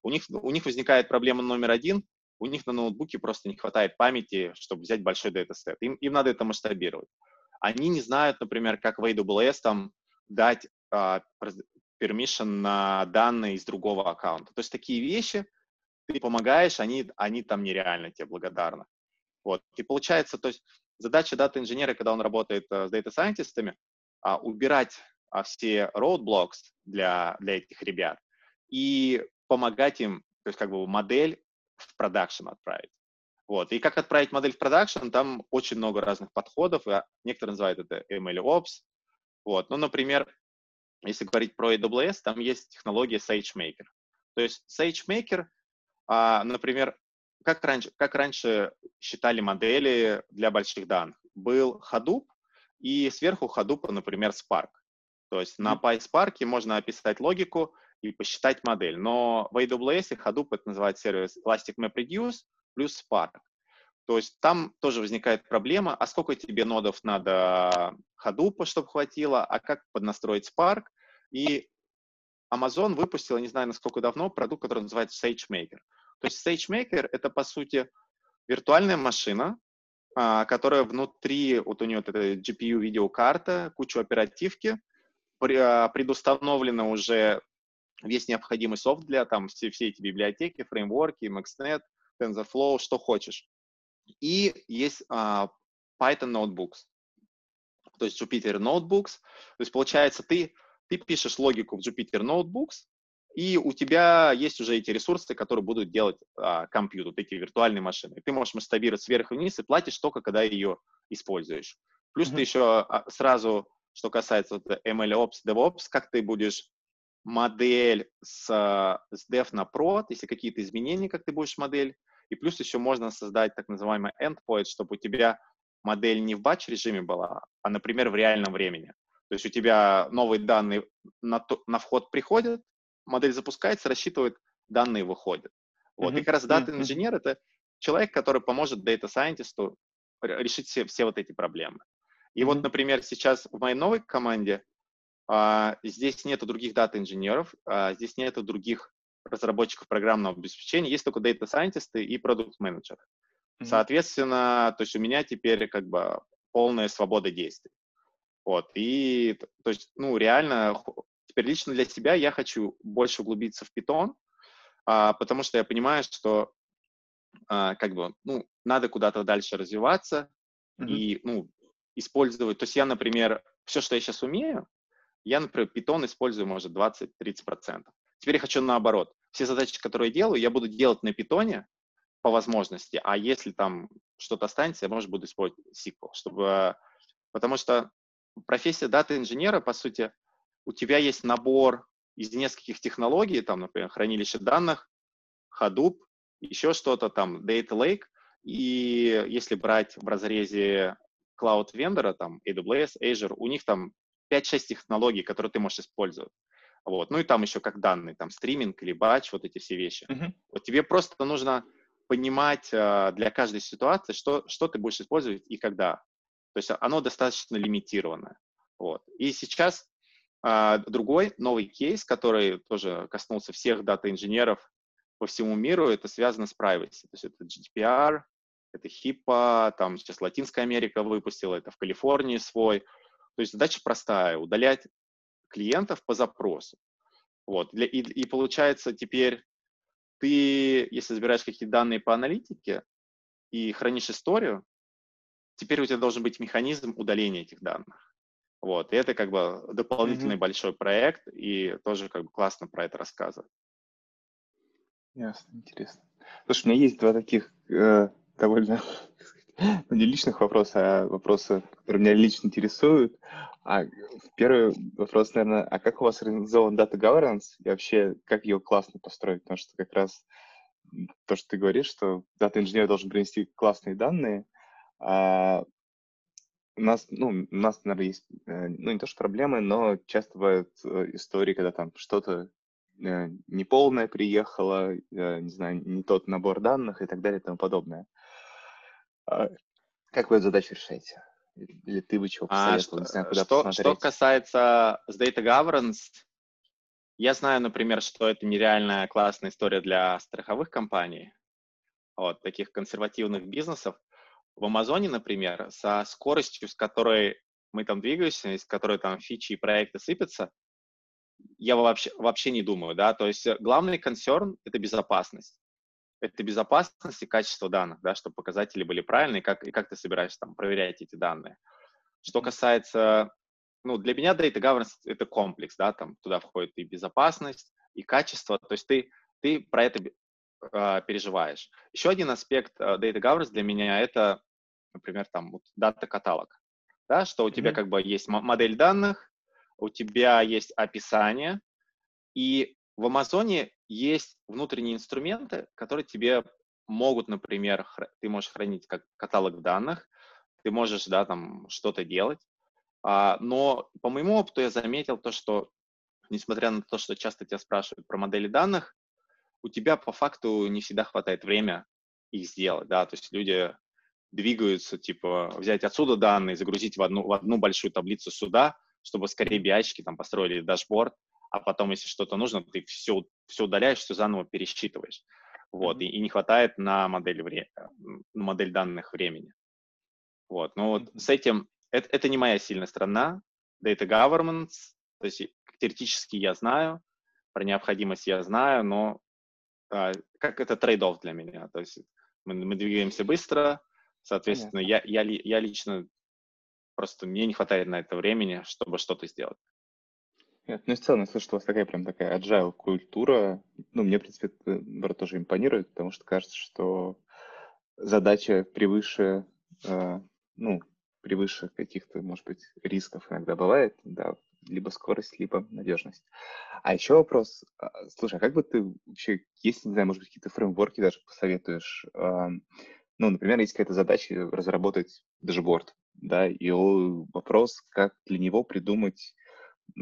У них, у них возникает проблема номер один, у них на ноутбуке просто не хватает памяти, чтобы взять большой датасет. Им, им надо это масштабировать. Они не знают, например, как в AWS там дать permission на данные из другого аккаунта. То есть такие вещи ты помогаешь, они, они там нереально тебе благодарны. Вот. И получается, то есть задача дата-инженера, когда он работает э, с дата-сайентистами, э, убирать uh, все roadblocks для, для этих ребят и помогать им, то есть как бы модель в продакшн отправить. Вот. И как отправить модель в продакшн, там очень много разных подходов. И некоторые называют это MLOps. Вот. Ну, например, если говорить про AWS, там есть технология SageMaker. То есть SageMaker, а, например, как раньше, как раньше считали модели для больших данных? Был Hadoop, и сверху Hadoop, например, Spark. То есть на PySpark можно описать логику и посчитать модель. Но в AWS Hadoop это называется сервис Elastic MapReduce плюс Spark. То есть там тоже возникает проблема, а сколько тебе нодов надо Hadoop, чтобы хватило, а как поднастроить Spark. И Amazon выпустил, не знаю, насколько давно, продукт, который называется SageMaker. То есть SageMaker — это, по сути, виртуальная машина, а, которая внутри, вот у нее вот эта GPU-видеокарта, кучу оперативки, а, предустановлена уже весь необходимый софт для там все, все эти библиотеки, фреймворки, MaxNet, TensorFlow, что хочешь. И есть uh, Python Notebooks, то есть Jupyter Notebooks. То есть получается, ты, ты пишешь логику в Jupyter Notebooks, и у тебя есть уже эти ресурсы, которые будут делать а, компьютер, эти виртуальные машины. ты можешь масштабировать сверху вниз и платишь только, когда ее используешь. Плюс mm-hmm. ты еще а, сразу, что касается вот, MLOps, DevOps, как ты будешь модель с, с dev на prod, если какие-то изменения, как ты будешь модель и плюс еще можно создать так называемый endpoint, чтобы у тебя модель не в батч-режиме была, а, например, в реальном времени. То есть у тебя новые данные на, на вход приходят, модель запускается, рассчитывает, данные выходят. Вот. Mm-hmm. И как раз дата-инженер это человек, который поможет дата-сайентисту решить все, все вот эти проблемы. И mm-hmm. вот, например, сейчас в моей новой команде а, здесь нету других дата-инженеров, а, здесь нету других разработчиков программного обеспечения, есть только scientists и продукт менеджеры Mm-hmm. Соответственно, то есть у меня теперь как бы полная свобода действий. Вот, и то есть, ну, реально, теперь лично для себя я хочу больше углубиться в Python, а, потому что я понимаю, что а, как бы, ну, надо куда-то дальше развиваться mm-hmm. и, ну, использовать. То есть я, например, все, что я сейчас умею, я, например, Python использую, может, 20-30%. Теперь я хочу наоборот. Все задачи, которые я делаю, я буду делать на питоне по возможности, а если там что-то останется, я, может, буду использовать SQL, чтобы... Потому что профессия дата-инженера, по сути, у тебя есть набор из нескольких технологий, там, например, хранилище данных, Hadoop, еще что-то там, Data Lake, и если брать в разрезе cloud вендора, там, AWS, Azure, у них там 5-6 технологий, которые ты можешь использовать. Вот. Ну и там еще как данные, там стриминг или батч, вот эти все вещи. Uh-huh. Вот тебе просто нужно понимать э, для каждой ситуации, что, что ты будешь использовать и когда. То есть оно достаточно лимитированное. Вот. И сейчас другой новый кейс, который тоже коснулся всех дата-инженеров по всему миру, это связано с privacy. То есть это GDPR, это HIPAA, там сейчас Латинская Америка выпустила, это в Калифорнии свой. То есть задача простая — удалять клиентов по запросу. Вот. И, и получается теперь ты, если забираешь какие-то данные по аналитике и хранишь историю, теперь у тебя должен быть механизм удаления этих данных. Вот. И это как бы дополнительный mm-hmm. большой проект, и тоже как бы классно про это рассказывать.
Ясно, интересно. Слушай, у меня есть два таких э, довольно ну, не личных вопроса, а вопросы, которые меня лично интересуют. А первый вопрос, наверное, а как у вас организован Data Governance и вообще как ее классно построить? Потому что как раз то, что ты говоришь, что дата-инженер должен принести классные данные, а у нас, ну, у нас, наверное, есть, э, ну, не то что проблемы, но часто бывают э, истории, когда там что-то э, неполное приехало, не знаю, не тот набор данных и так далее и тому подобное. А как вы эту задачу решаете? Или ты бы чего
а, посоветовал? А, не знаю, куда что, посмотреть. Что касается с Data Governance, я знаю, например, что это нереальная классная история для страховых компаний, вот, таких консервативных бизнесов. В Амазоне, например, со скоростью, с которой мы там двигаемся, с которой там фичи и проекты сыпятся, я вообще, вообще не думаю, да, то есть главный консерн — это безопасность. Это безопасность и качество данных, да, чтобы показатели были правильные, как, и как ты собираешься там проверять эти данные. Что касается ну, для меня data governance — это комплекс, да, там туда входит и безопасность, и качество, то есть ты, ты про это э, переживаешь. Еще один аспект э, data governance для меня — это, например, там, вот, дата-каталог, да, что у тебя mm-hmm. как бы есть модель данных, у тебя есть описание, и в Амазоне есть внутренние инструменты, которые тебе могут, например, ты можешь хранить как каталог данных, ты можешь, да, там что-то делать, а, но по моему опыту я заметил то, что несмотря на то, что часто тебя спрашивают про модели данных, у тебя по факту не всегда хватает время их сделать, да, то есть люди двигаются, типа, взять отсюда данные, загрузить в одну, в одну большую таблицу сюда, чтобы скорее биачки там построили дашборд, а потом, если что-то нужно, ты все, все удаляешь, все заново пересчитываешь. Вот, mm-hmm. и, и не хватает на модель, вре- на модель данных времени. Вот, но вот mm-hmm. с этим это, это не моя сильная сторона. Data governance, то есть теоретически я знаю, про необходимость я знаю, но а, как это trade-off для меня. То есть мы, мы двигаемся быстро, соответственно, я, я, я лично просто мне не хватает на это времени, чтобы что-то сделать.
Нет, ну, в целом, я слышу, что у вас такая прям такая agile культура. Ну, мне, в принципе, это, наоборот, тоже импонирует, потому что кажется, что задача превыше, э, ну, превыше каких-то, может быть, рисков иногда бывает, да, либо скорость, либо надежность. А еще вопрос, а, слушай, а как бы ты вообще, есть, не знаю, может быть, какие-то фреймворки даже посоветуешь, ну, например, есть какая-то задача разработать дашборд, да, и вопрос, как для него придумать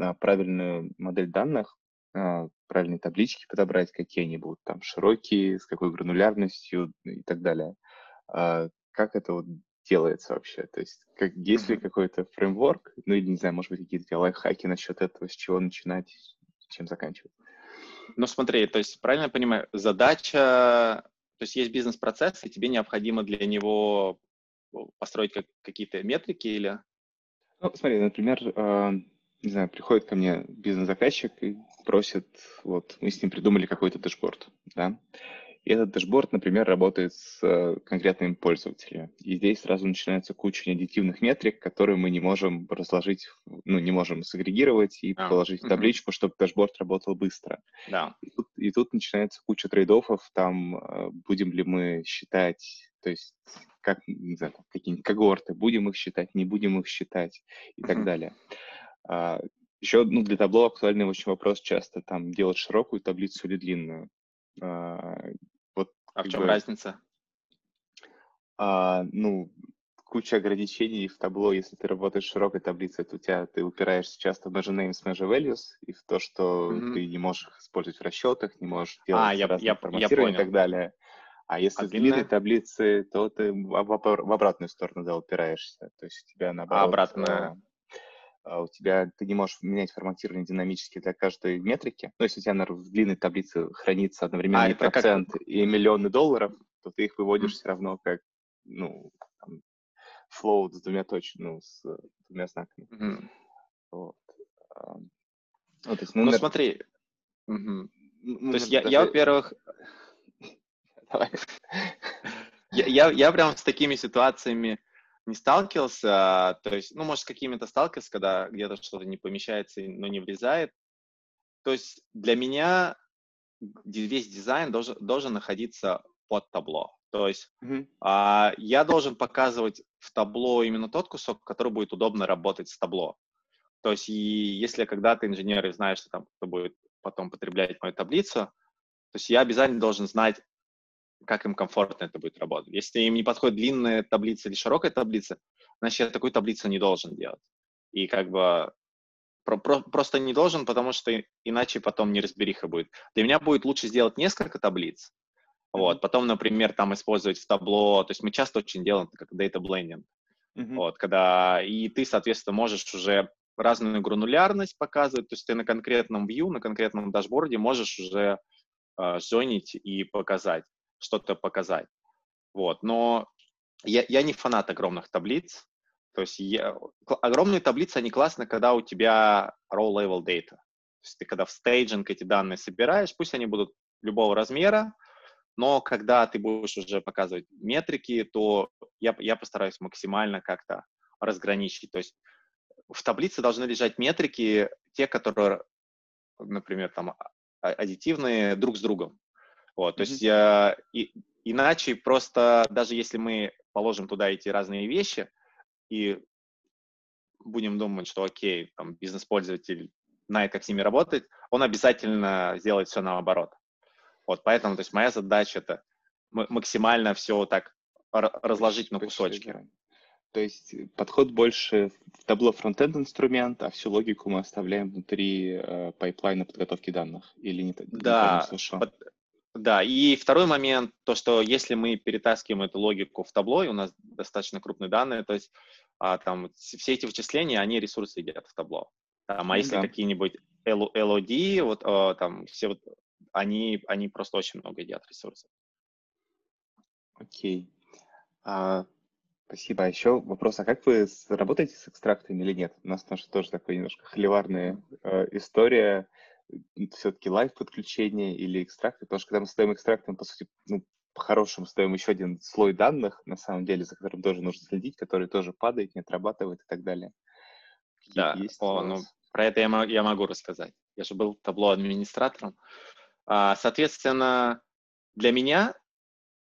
а, правильную модель данных, а, правильные таблички подобрать, какие они будут там широкие, с какой гранулярностью и так далее. Как это вот делается вообще? То есть как, есть ли какой-то фреймворк, ну или, не знаю, может быть, какие-то лайфхаки насчет этого, с чего начинать, чем заканчивать?
Ну смотри, то есть правильно я понимаю, задача, то есть есть бизнес-процесс, и тебе необходимо для него построить как, какие-то метрики или?
Ну, смотри, например, э, не знаю, приходит ко мне бизнес-заказчик и просит, вот, мы с ним придумали какой-то дашборд, да, и этот дашборд, например, работает с э, конкретными пользователями. И здесь сразу начинается куча неаддитивных метрик, которые мы не можем разложить, ну, не можем сагрегировать и а, положить в табличку, чтобы дашборд работал быстро.
Да.
И, тут, и тут начинается куча trade-off ов, там э, будем ли мы считать, то есть как, не знаю, какие-нибудь когорты, будем их считать, не будем их считать и так далее. А, еще ну, для Tableau актуальный очень вопрос часто, там, делать широкую таблицу или длинную. А,
а в чем бы, разница?
А, ну, куча ограничений в табло, если ты работаешь в широкой таблице, то у тебя ты упираешься часто в measure names, measure values, и в то, что mm-hmm. ты не можешь их использовать в расчетах, не можешь делать а, я, я, форматирование я и так далее. А если а в длинной таблице, то ты в, в, в обратную сторону да, упираешься. То есть у тебя наоборот...
А обратно?
А у тебя ты не можешь менять форматирование динамически для каждой метрики. Ну, если у тебя на в длинной таблице хранится одновременно а, и процент, как... и миллионы долларов, то ты их выводишь mm. все равно как, ну, там, float с двумя точками, ну, с двумя знаками. Mm.
Вот. Ну, то есть, ну, ну на... смотри. Mm-hmm. Ну, то есть я, даже... я, во-первых... Давай. я, я, я прям с такими ситуациями не сталкивался, то есть, ну, может, с какими-то сталкивался, когда где-то что-то не помещается, но не влезает. То есть для меня весь дизайн должен, должен находиться под табло. То есть mm-hmm. а, я должен показывать в табло именно тот кусок, который будет удобно работать с табло. То есть и если когда-то инженеры знают, что там кто будет потом потреблять мою таблицу, то есть я обязательно должен знать, как им комфортно это будет работать. Если им не подходит длинная таблица или широкая таблица, значит, я такую таблицу не должен делать. И как бы про, про, просто не должен, потому что иначе потом неразбериха будет. Для меня будет лучше сделать несколько таблиц, вот, потом, например, там использовать в табло, то есть мы часто очень делаем как data blending, mm-hmm. вот, когда, и ты, соответственно, можешь уже разную гранулярность показывать, то есть ты на конкретном view, на конкретном дашборде можешь уже э, зонить и показать, что-то показать, вот, но я, я не фанат огромных таблиц, то есть я, огромные таблицы, они классны, когда у тебя row-level data, то есть ты когда в стейджинг эти данные собираешь, пусть они будут любого размера, но когда ты будешь уже показывать метрики, то я, я постараюсь максимально как-то разграничить. То есть в таблице должны лежать метрики, те, которые, например, там а, аддитивные друг с другом. Вот, то mm-hmm. есть я, и, иначе просто даже если мы положим туда эти разные вещи и будем думать, что окей, там бизнес-пользователь знает, как с ними работать, он обязательно сделает все наоборот. Вот поэтому, то есть моя задача это максимально все так разложить на кусочки.
То есть подход больше в Tableau фронтенд инструмент, а всю логику мы оставляем внутри э, пайплайна подготовки данных или не,
да, не под, да, и второй момент, то, что если мы перетаскиваем эту логику в табло, и у нас достаточно крупные данные, то есть а, там все эти вычисления, они ресурсы едят в табло. Там, а если да. какие-нибудь LOD, вот а, там все вот они, они просто очень много едят ресурсов.
Окей. А, спасибо. А еще вопрос, а как вы работаете с экстрактами или нет? У нас тоже такая немножко холиварная э, история. Все-таки live подключение или экстракты? Потому что когда мы ставим экстракты, мы, по сути, ну, по-хорошему ставим еще один слой данных, на самом деле, за которым тоже нужно следить, который тоже падает, не отрабатывает и так далее.
Какие да, есть о, ну, про это я, я могу рассказать. Я же был Tableau администратором. А, соответственно, для меня,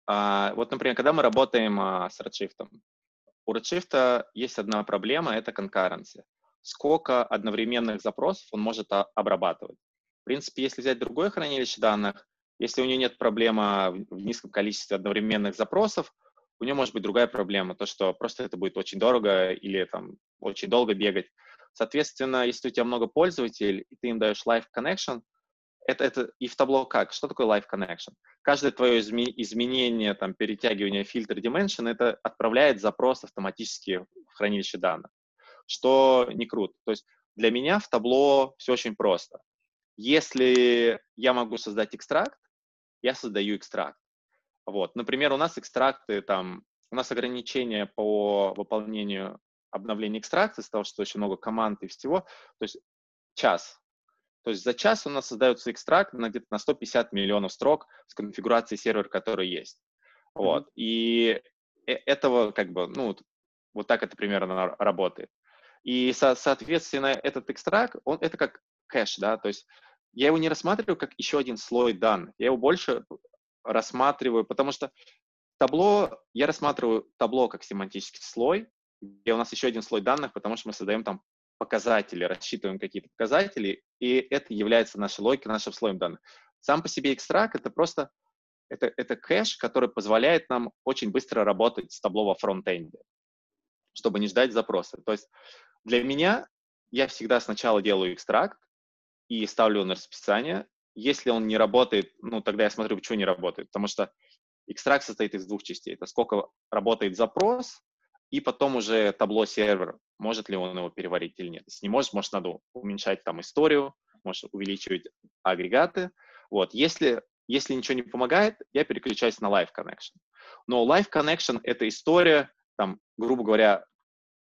а, вот, например, когда мы работаем а, с Redshift, у Redshift есть одна проблема, это concurrency. Сколько одновременных запросов он может обрабатывать. В принципе, если взять другое хранилище данных, если у него нет проблемы в низком количестве одновременных запросов, у него может быть другая проблема, то, что просто это будет очень дорого или там очень долго бегать. Соответственно, если у тебя много пользователей, и ты им даешь live connection, это, это и в табло как? Что такое Live Connection? Каждое твое изме, изменение, там, перетягивание фильтра dimension, это отправляет запрос автоматически в хранилище данных, что не круто. То есть для меня в табло все очень просто. Если я могу создать экстракт, я создаю экстракт. Вот. Например, у нас экстракты, там, у нас ограничения по выполнению обновления экстракта, из-за того, что очень много команд и всего, то есть час то есть за час у нас создается экстракт на где-то на 150 миллионов строк с конфигурацией сервера, который есть. Вот. Mm-hmm. И э, этого как бы, ну, вот так это примерно работает. И, со- соответственно, этот экстракт, он, это как кэш, да, то есть я его не рассматриваю как еще один слой данных, я его больше рассматриваю, потому что табло, я рассматриваю табло как семантический слой, где у нас еще один слой данных, потому что мы создаем там показатели, рассчитываем какие-то показатели, и это является нашей логикой, нашим слоем данных. Сам по себе экстракт — это просто это, это кэш, который позволяет нам очень быстро работать с табло во фронтенде, чтобы не ждать запроса. То есть для меня я всегда сначала делаю экстракт и ставлю на расписание. Если он не работает, ну, тогда я смотрю, почему не работает. Потому что экстракт состоит из двух частей. Это сколько работает запрос, и потом уже табло сервер, может ли он его переварить или нет. Если не может, может, надо уменьшать там историю, может увеличивать агрегаты. Вот. Если, если ничего не помогает, я переключаюсь на Live Connection. Но Live Connection — это история, там, грубо говоря,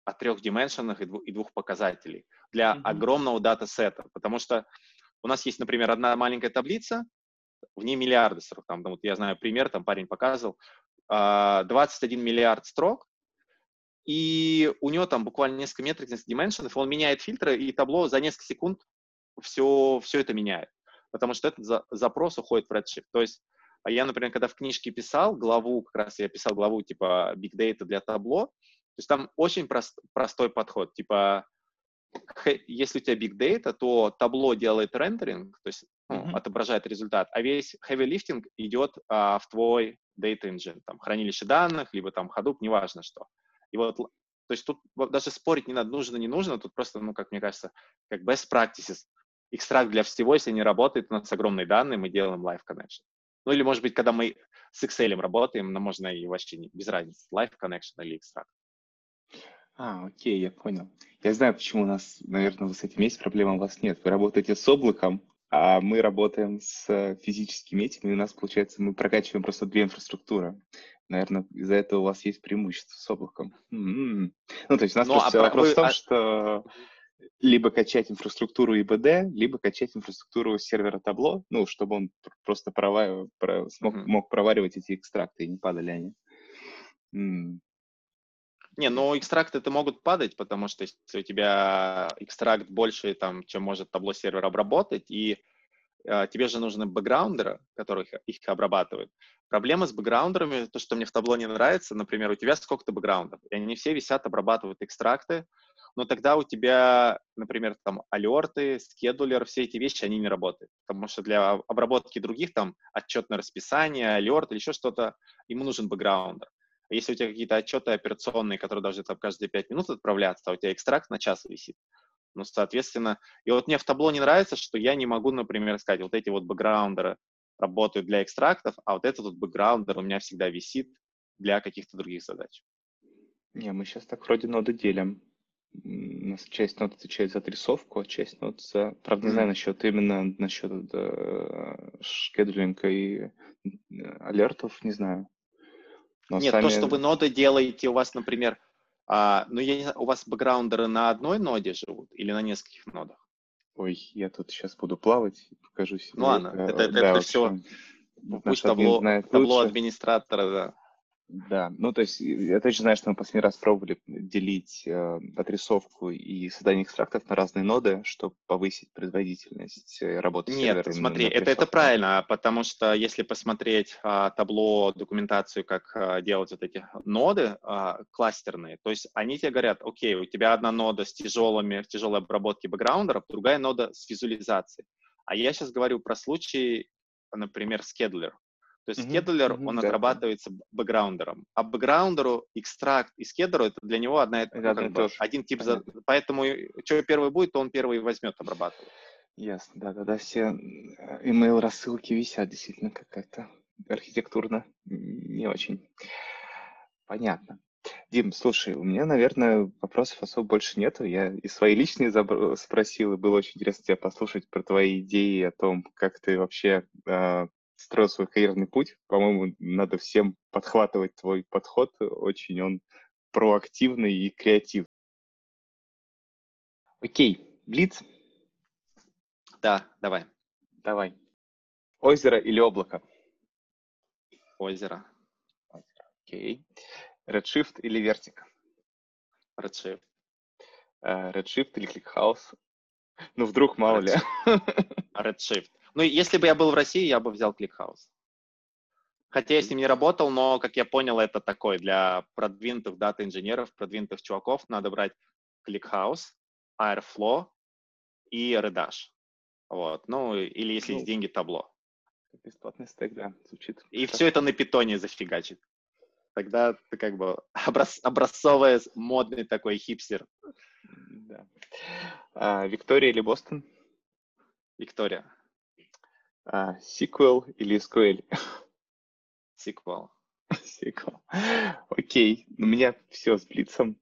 о трех дименшенах и, двух, и двух показателей для mm-hmm. огромного датасета, потому что у нас есть, например, одна маленькая таблица, в ней миллиарды строк, там, вот я знаю пример, там парень показывал, 21 а, миллиард строк, и у него там буквально несколько метрик, несколько дименшенов, он меняет фильтры, и табло за несколько секунд все, все это меняет, потому что этот за, запрос уходит в Redshift. То есть а я, например, когда в книжке писал главу, как раз я писал главу типа Big Data для табло, то есть там очень прост, простой подход, типа если у тебя big data, то табло делает рендеринг, то есть ну, mm-hmm. отображает результат, а весь heavy lifting идет а, в твой data engine, там, хранилище данных, либо там Hadoop, неважно что. И вот То есть тут даже спорить не надо, нужно, не нужно, тут просто, ну, как мне кажется, как best practices. Экстракт для всего, если не работает, у нас огромные данные, мы делаем live connection. Ну, или, может быть, когда мы с Excel работаем, но можно и вообще не, без разницы, live connection или экстракт.
А, окей, я понял. Я знаю, почему у нас, наверное, с этим есть проблема, у вас нет. Вы работаете с облаком, а мы работаем с физическими этими, и у нас, получается, мы прокачиваем просто две инфраструктуры. Наверное, из-за этого у вас есть преимущество с облаком. М-м-м. Ну, то есть у нас ну, просто а вопрос вы, в том, а... что либо качать инфраструктуру ИБД, либо качать инфраструктуру сервера табло, ну, чтобы он просто прова... про... смог, mm-hmm. мог проваривать эти экстракты, и не падали они.
М-м. Не, но экстракты это могут падать, потому что если у тебя экстракт больше, там, чем может табло сервер обработать, и э, тебе же нужны бэкграундеры, которые их обрабатывают. Проблема с бэкграундерами, то, что мне в табло не нравится, например, у тебя сколько-то бэкграундов, и они все висят, обрабатывают экстракты, но тогда у тебя, например, там алерты, скедулер, все эти вещи, они не работают, потому что для обработки других там отчетное расписание, алерт или еще что-то, ему нужен бэкграундер. Если у тебя какие-то отчеты операционные, которые должны там каждые 5 минут отправляться, а у тебя экстракт на час висит, ну, соответственно, и вот мне в табло не нравится, что я не могу, например, сказать, вот эти вот бэкграундеры работают для экстрактов, а вот этот вот бэкграундер у меня всегда висит для каких-то других задач.
Не, мы сейчас так вроде ноды делим. У нас часть нот отвечает за отрисовку, а часть нот за... Правда, не знаю насчет именно насчет да, шкедлинга и э, алертов, не знаю.
Но Нет, сами... то, что вы ноды делаете, у вас, например, а, ну, я не знаю, у вас бэкграундеры на одной ноде живут или на нескольких нодах?
Ой, я тут сейчас буду плавать, покажу себе.
Ну ладно, это, это, да, это все, пусть табло, табло администратора, да.
Да, ну то есть я точно знаю, что мы последний раз пробовали делить э, отрисовку и создание экстрактов на разные ноды, чтобы повысить производительность э, работы
Нет, сервера. Нет, смотри, это, это правильно, потому что если посмотреть а, табло, документацию, как а, делать вот эти ноды а, кластерные, то есть они тебе говорят, окей, у тебя одна нода с тяжелыми, в тяжелой обработке бэкграундеров, другая нода с визуализацией. А я сейчас говорю про случай, например, скедлер. То есть скедулер, mm-hmm, он да. отрабатывается бэкграундером. А бэкграундеру экстракт и скедеру это для него одна, ну, как бы, один тип. За... Поэтому что первый будет, то он первый возьмет обрабатывать.
Ясно, да, да, да, все email рассылки висят действительно какая-то архитектурно не очень. Понятно. Дим, слушай, у меня, наверное, вопросов особо больше нету. Я и свои личные забр- спросил, и было очень интересно тебя послушать про твои идеи о том, как ты вообще э, строил свой карьерный путь. По-моему, надо всем подхватывать твой подход. Очень он проактивный и креативный. Окей, Блиц?
Да, давай.
Давай. Озеро или облако?
Озеро.
Окей. Redshift или Vertic?
Redshift.
Uh, Redshift или ClickHouse? Ну, вдруг, мало Redshift.
ли. Redshift. Ну, если бы я был в России, я бы взял ClickHouse. Хотя я с ним не работал, но, как я понял, это такой для продвинутых дата-инженеров, продвинутых чуваков надо брать ClickHouse, Airflow и Redash. Вот. Ну, или если ну, есть деньги, табло.
Бесплатный стек, да, звучит.
И все это на питоне зафигачит. Тогда ты как бы образ, образцовый, модный такой хипстер.
Да. А, Виктория или Бостон?
Виктория.
А, сиквел или SQL?
Сиквел.
Сиквел. Окей, у меня все с Блицем.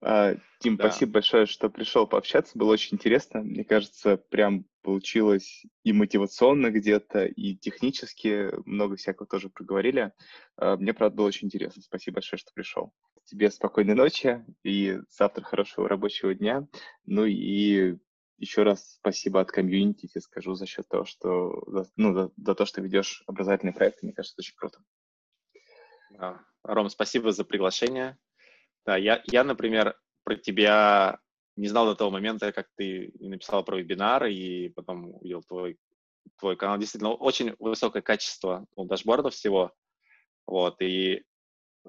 А, Дим, да. спасибо большое, что пришел пообщаться. Было очень интересно. Мне кажется, прям получилось и мотивационно где-то, и технически много всякого тоже проговорили. А, мне, правда, было очень интересно. Спасибо большое, что пришел. Тебе спокойной ночи и завтра хорошего рабочего дня. Ну и еще раз спасибо от комьюнити, тебе скажу, за счет того, что, ну, за, за то, что ведешь образовательные проекты, мне кажется, это очень круто.
Ром, спасибо за приглашение. Да, я, я, например, про тебя не знал до того момента, как ты написал про вебинар, и потом увидел твой, твой канал. Действительно, очень высокое качество ну, дашборда всего. Вот, и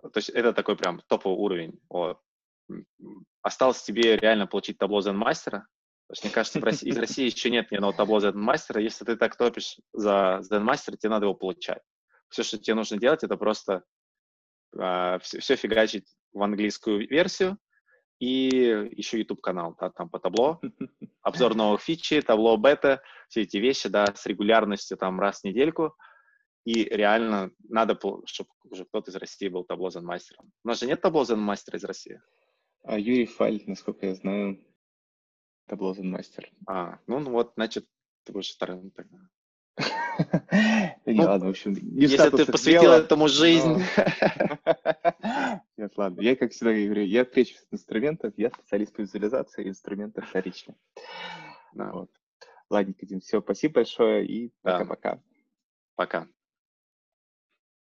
то есть это такой прям топовый уровень. Вот. Осталось тебе реально получить табло Zen Master, Потому что, мне кажется, из России еще нет ни одного табло Zen мастера. Если ты так топишь за Zen мастера, тебе надо его получать. Все, что тебе нужно делать, это просто э, все, все фигачить в английскую версию, и еще YouTube-канал, да, там по табло, обзор новых фичи, табло бета, все эти вещи, да, с регулярностью там раз в недельку. И реально надо, чтобы уже кто-то из России был табло мастером. У нас же нет табло мастера из России.
А Юрий Фаль, насколько я знаю, табло мастер.
А, ну, ну вот, значит, ты будешь вторым тогда.
Ну, ладно, в общем,
Если ты посвятил этому жизнь.
Нет, ладно. Я, как всегда говорю, я отвечу от инструментов, я специалист по визуализации инструментов вторично. Вот. Ладненько, Дим, все, спасибо большое и пока-пока.
Пока.